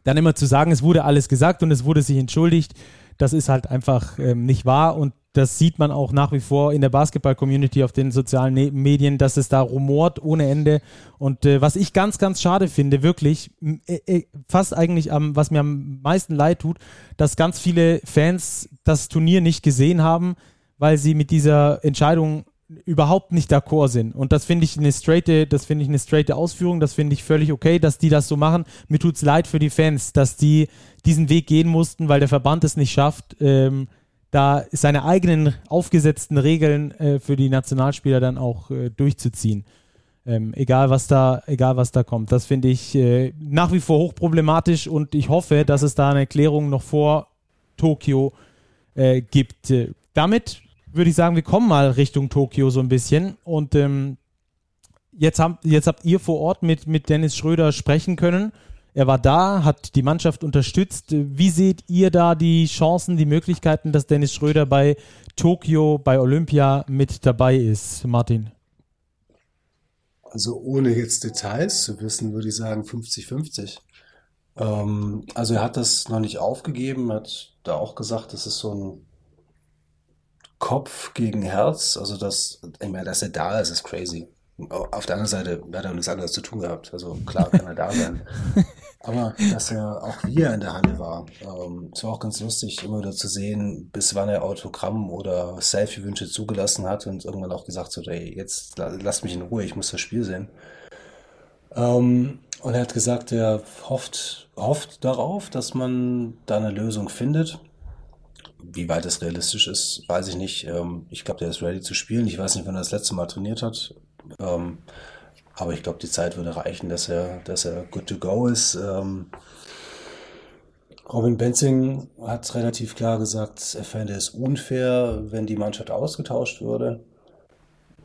dann immer zu sagen, es wurde alles gesagt und es wurde sich entschuldigt, das ist halt einfach ähm, nicht wahr und das sieht man auch nach wie vor in der Basketball-Community auf den sozialen ne Medien, dass es da rumort ohne Ende. Und äh, was ich ganz, ganz schade finde, wirklich, äh, äh, fast eigentlich am, was mir am meisten leid tut, dass ganz viele Fans das Turnier nicht gesehen haben, weil sie mit dieser Entscheidung überhaupt nicht d'accord sind. Und das finde ich eine straighte, das finde ich eine straighte Ausführung, das finde ich völlig okay, dass die das so machen. Mir tut es leid für die Fans, dass die diesen Weg gehen mussten, weil der Verband es nicht schafft, ähm, da seine eigenen aufgesetzten Regeln äh, für die Nationalspieler dann auch äh, durchzuziehen. Ähm, egal was da, egal was da kommt. Das finde ich äh, nach wie vor hochproblematisch und ich hoffe, dass es da eine Erklärung noch vor Tokio äh, gibt. Äh, damit würde ich sagen, wir kommen mal Richtung Tokio so ein bisschen. Und ähm, jetzt, habt, jetzt habt ihr vor Ort mit, mit Dennis Schröder sprechen können. Er war da, hat die Mannschaft unterstützt. Wie seht ihr da die Chancen, die Möglichkeiten, dass Dennis Schröder bei Tokio, bei Olympia mit dabei ist, Martin? Also ohne jetzt Details zu wissen, würde ich sagen 50-50. Ähm, also er hat das noch nicht aufgegeben, hat da auch gesagt, das ist so ein Kopf gegen Herz, also das, ich meine, dass er da ist, ist crazy. Auf der anderen Seite hat er nichts anderes zu tun gehabt. Also klar kann er da sein. [LAUGHS] Aber dass er auch hier in der Halle war, ähm, es war auch ganz lustig, immer wieder zu sehen, bis wann er Autogramm oder Selfie-Wünsche zugelassen hat und irgendwann auch gesagt hat, ey, jetzt lass mich in Ruhe, ich muss das Spiel sehen. Ähm, und er hat gesagt, er hofft, hofft darauf, dass man da eine Lösung findet. Wie weit das realistisch ist, weiß ich nicht. Ähm, ich glaube, der ist ready zu spielen. Ich weiß nicht, wann er das letzte Mal trainiert hat. Ähm, aber ich glaube, die Zeit würde reichen, dass er, dass er good to go ist. Ähm, Robin Benzing hat relativ klar gesagt, er fände es unfair, wenn die Mannschaft ausgetauscht würde.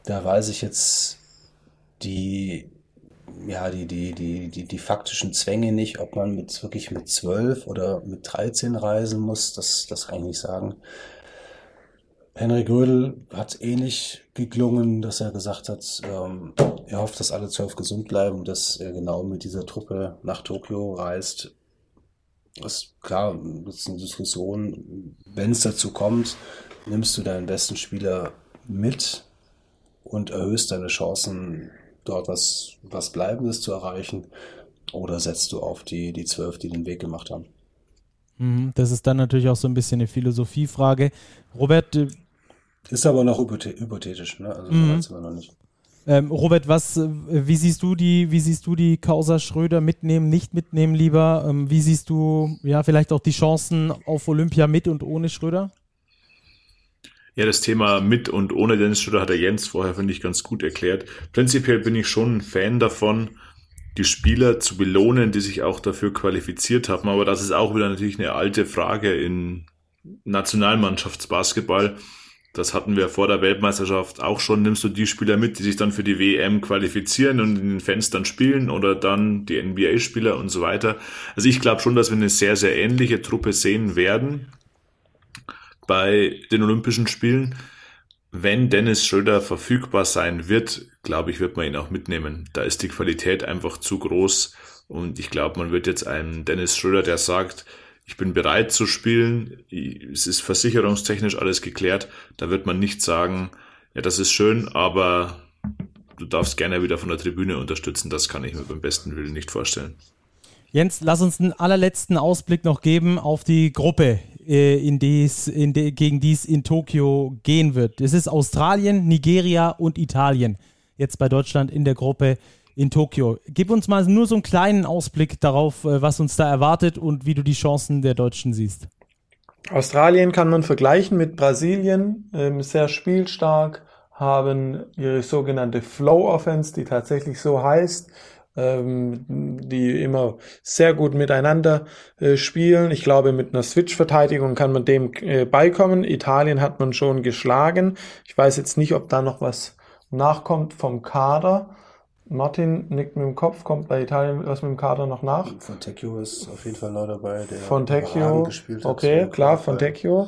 Da weiß ich jetzt die ja, die, die, die, die, die faktischen Zwänge nicht, ob man mit wirklich mit 12 oder mit 13 reisen muss, das, das kann ich nicht sagen. Henrik Rödel hat ähnlich geklungen, dass er gesagt hat, ähm, er hofft, dass alle zwölf gesund bleiben, dass er genau mit dieser Truppe nach Tokio reist. Das ist klar, das ist eine Diskussion. Wenn es dazu kommt, nimmst du deinen besten Spieler mit und erhöhst deine Chancen, dort was, was Bleibendes zu erreichen. Oder setzt du auf die, die zwölf, die den Weg gemacht haben? Mhm, das ist dann natürlich auch so ein bisschen eine Philosophiefrage. Robert. Äh, ist aber noch hypothetisch, ne? Also mhm. weiß man noch nicht. Ähm, Robert, was, äh, wie siehst du die, wie siehst du die Causa Schröder mitnehmen, nicht mitnehmen lieber? Ähm, wie siehst du, ja, vielleicht auch die Chancen auf Olympia mit und ohne Schröder? Ja, das Thema mit und ohne Dennis Schröder hat der Jens vorher, finde ich, ganz gut erklärt. Prinzipiell bin ich schon ein Fan davon, die Spieler zu belohnen, die sich auch dafür qualifiziert haben. Aber das ist auch wieder natürlich eine alte Frage in Nationalmannschaftsbasketball. Das hatten wir vor der Weltmeisterschaft auch schon. Nimmst du die Spieler mit, die sich dann für die WM qualifizieren und in den Fenstern spielen oder dann die NBA-Spieler und so weiter? Also ich glaube schon, dass wir eine sehr, sehr ähnliche Truppe sehen werden bei den Olympischen Spielen. Wenn Dennis Schröder verfügbar sein wird, glaube ich, wird man ihn auch mitnehmen. Da ist die Qualität einfach zu groß und ich glaube, man wird jetzt einen Dennis Schröder, der sagt, ich bin bereit zu spielen, es ist versicherungstechnisch alles geklärt, da wird man nicht sagen, ja, das ist schön, aber du darfst gerne wieder von der Tribüne unterstützen, das kann ich mir beim besten Willen nicht vorstellen. Jens, lass uns einen allerletzten Ausblick noch geben auf die Gruppe, in die's, in de, gegen die es in Tokio gehen wird. Es ist Australien, Nigeria und Italien. Jetzt bei Deutschland in der Gruppe in Tokio. Gib uns mal nur so einen kleinen Ausblick darauf, äh, was uns da erwartet und wie du die Chancen der Deutschen siehst. Australien kann man vergleichen mit Brasilien, ähm, sehr spielstark, haben ihre sogenannte Flow Offense, die tatsächlich so heißt, die immer sehr gut miteinander äh, spielen. Ich glaube, mit einer Switch-Verteidigung kann man dem äh, beikommen. Italien hat man schon geschlagen. Ich weiß jetzt nicht, ob da noch was nachkommt vom Kader. Martin nickt mit dem Kopf, kommt bei Italien was mit dem Kader noch nach? Fontecchio ist auf jeden Fall neu dabei, der Fontecchio, gespielt hat. Okay, klar, Fontecchio.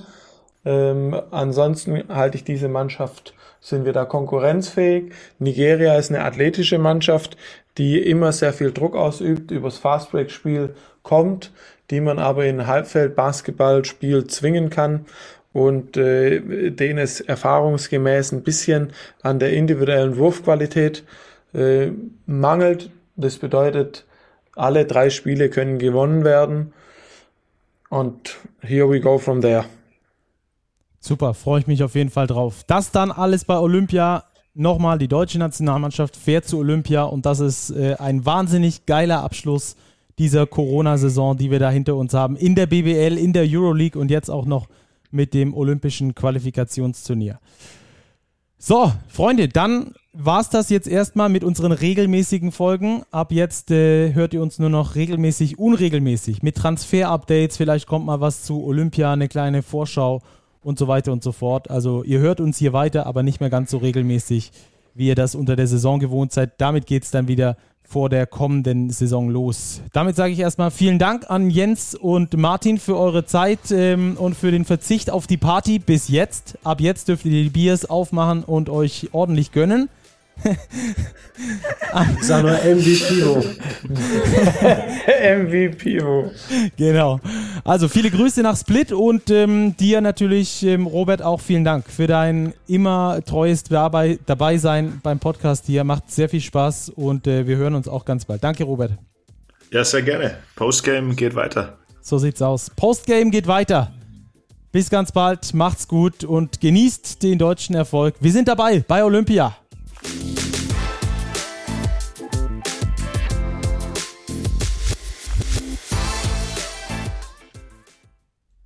Ähm, ansonsten halte ich diese Mannschaft, sind wir da konkurrenzfähig. Nigeria ist eine athletische Mannschaft, die immer sehr viel Druck ausübt, übers Fastbreak-Spiel kommt, die man aber in Halbfeld-Basketballspiel zwingen kann und äh, denen es erfahrungsgemäß ein bisschen an der individuellen Wurfqualität äh, mangelt. Das bedeutet, alle drei Spiele können gewonnen werden. Und here we go from there. Super, freue ich mich auf jeden Fall drauf. Das dann alles bei Olympia nochmal, die deutsche Nationalmannschaft fährt zu Olympia und das ist äh, ein wahnsinnig geiler Abschluss dieser Corona-Saison, die wir da hinter uns haben. In der BBL, in der Euroleague und jetzt auch noch mit dem olympischen Qualifikationsturnier. So, Freunde, dann war es das jetzt erstmal mit unseren regelmäßigen Folgen. Ab jetzt äh, hört ihr uns nur noch regelmäßig, unregelmäßig mit Transfer-Updates. Vielleicht kommt mal was zu Olympia, eine kleine Vorschau und so weiter und so fort. Also ihr hört uns hier weiter, aber nicht mehr ganz so regelmäßig, wie ihr das unter der Saison gewohnt seid. Damit geht es dann wieder vor der kommenden Saison los. Damit sage ich erstmal vielen Dank an Jens und Martin für eure Zeit ähm, und für den Verzicht auf die Party bis jetzt. Ab jetzt dürft ihr die Biers aufmachen und euch ordentlich gönnen. Sag nur MVP. [LAUGHS] MVP. Genau. Also viele Grüße nach Split und ähm, dir natürlich, ähm, Robert, auch vielen Dank für dein immer treues dabei, dabei sein beim Podcast hier. Macht sehr viel Spaß und äh, wir hören uns auch ganz bald. Danke, Robert. Ja, sehr gerne. Postgame geht weiter. So sieht's aus. Postgame geht weiter. Bis ganz bald, macht's gut und genießt den deutschen Erfolg. Wir sind dabei bei Olympia. you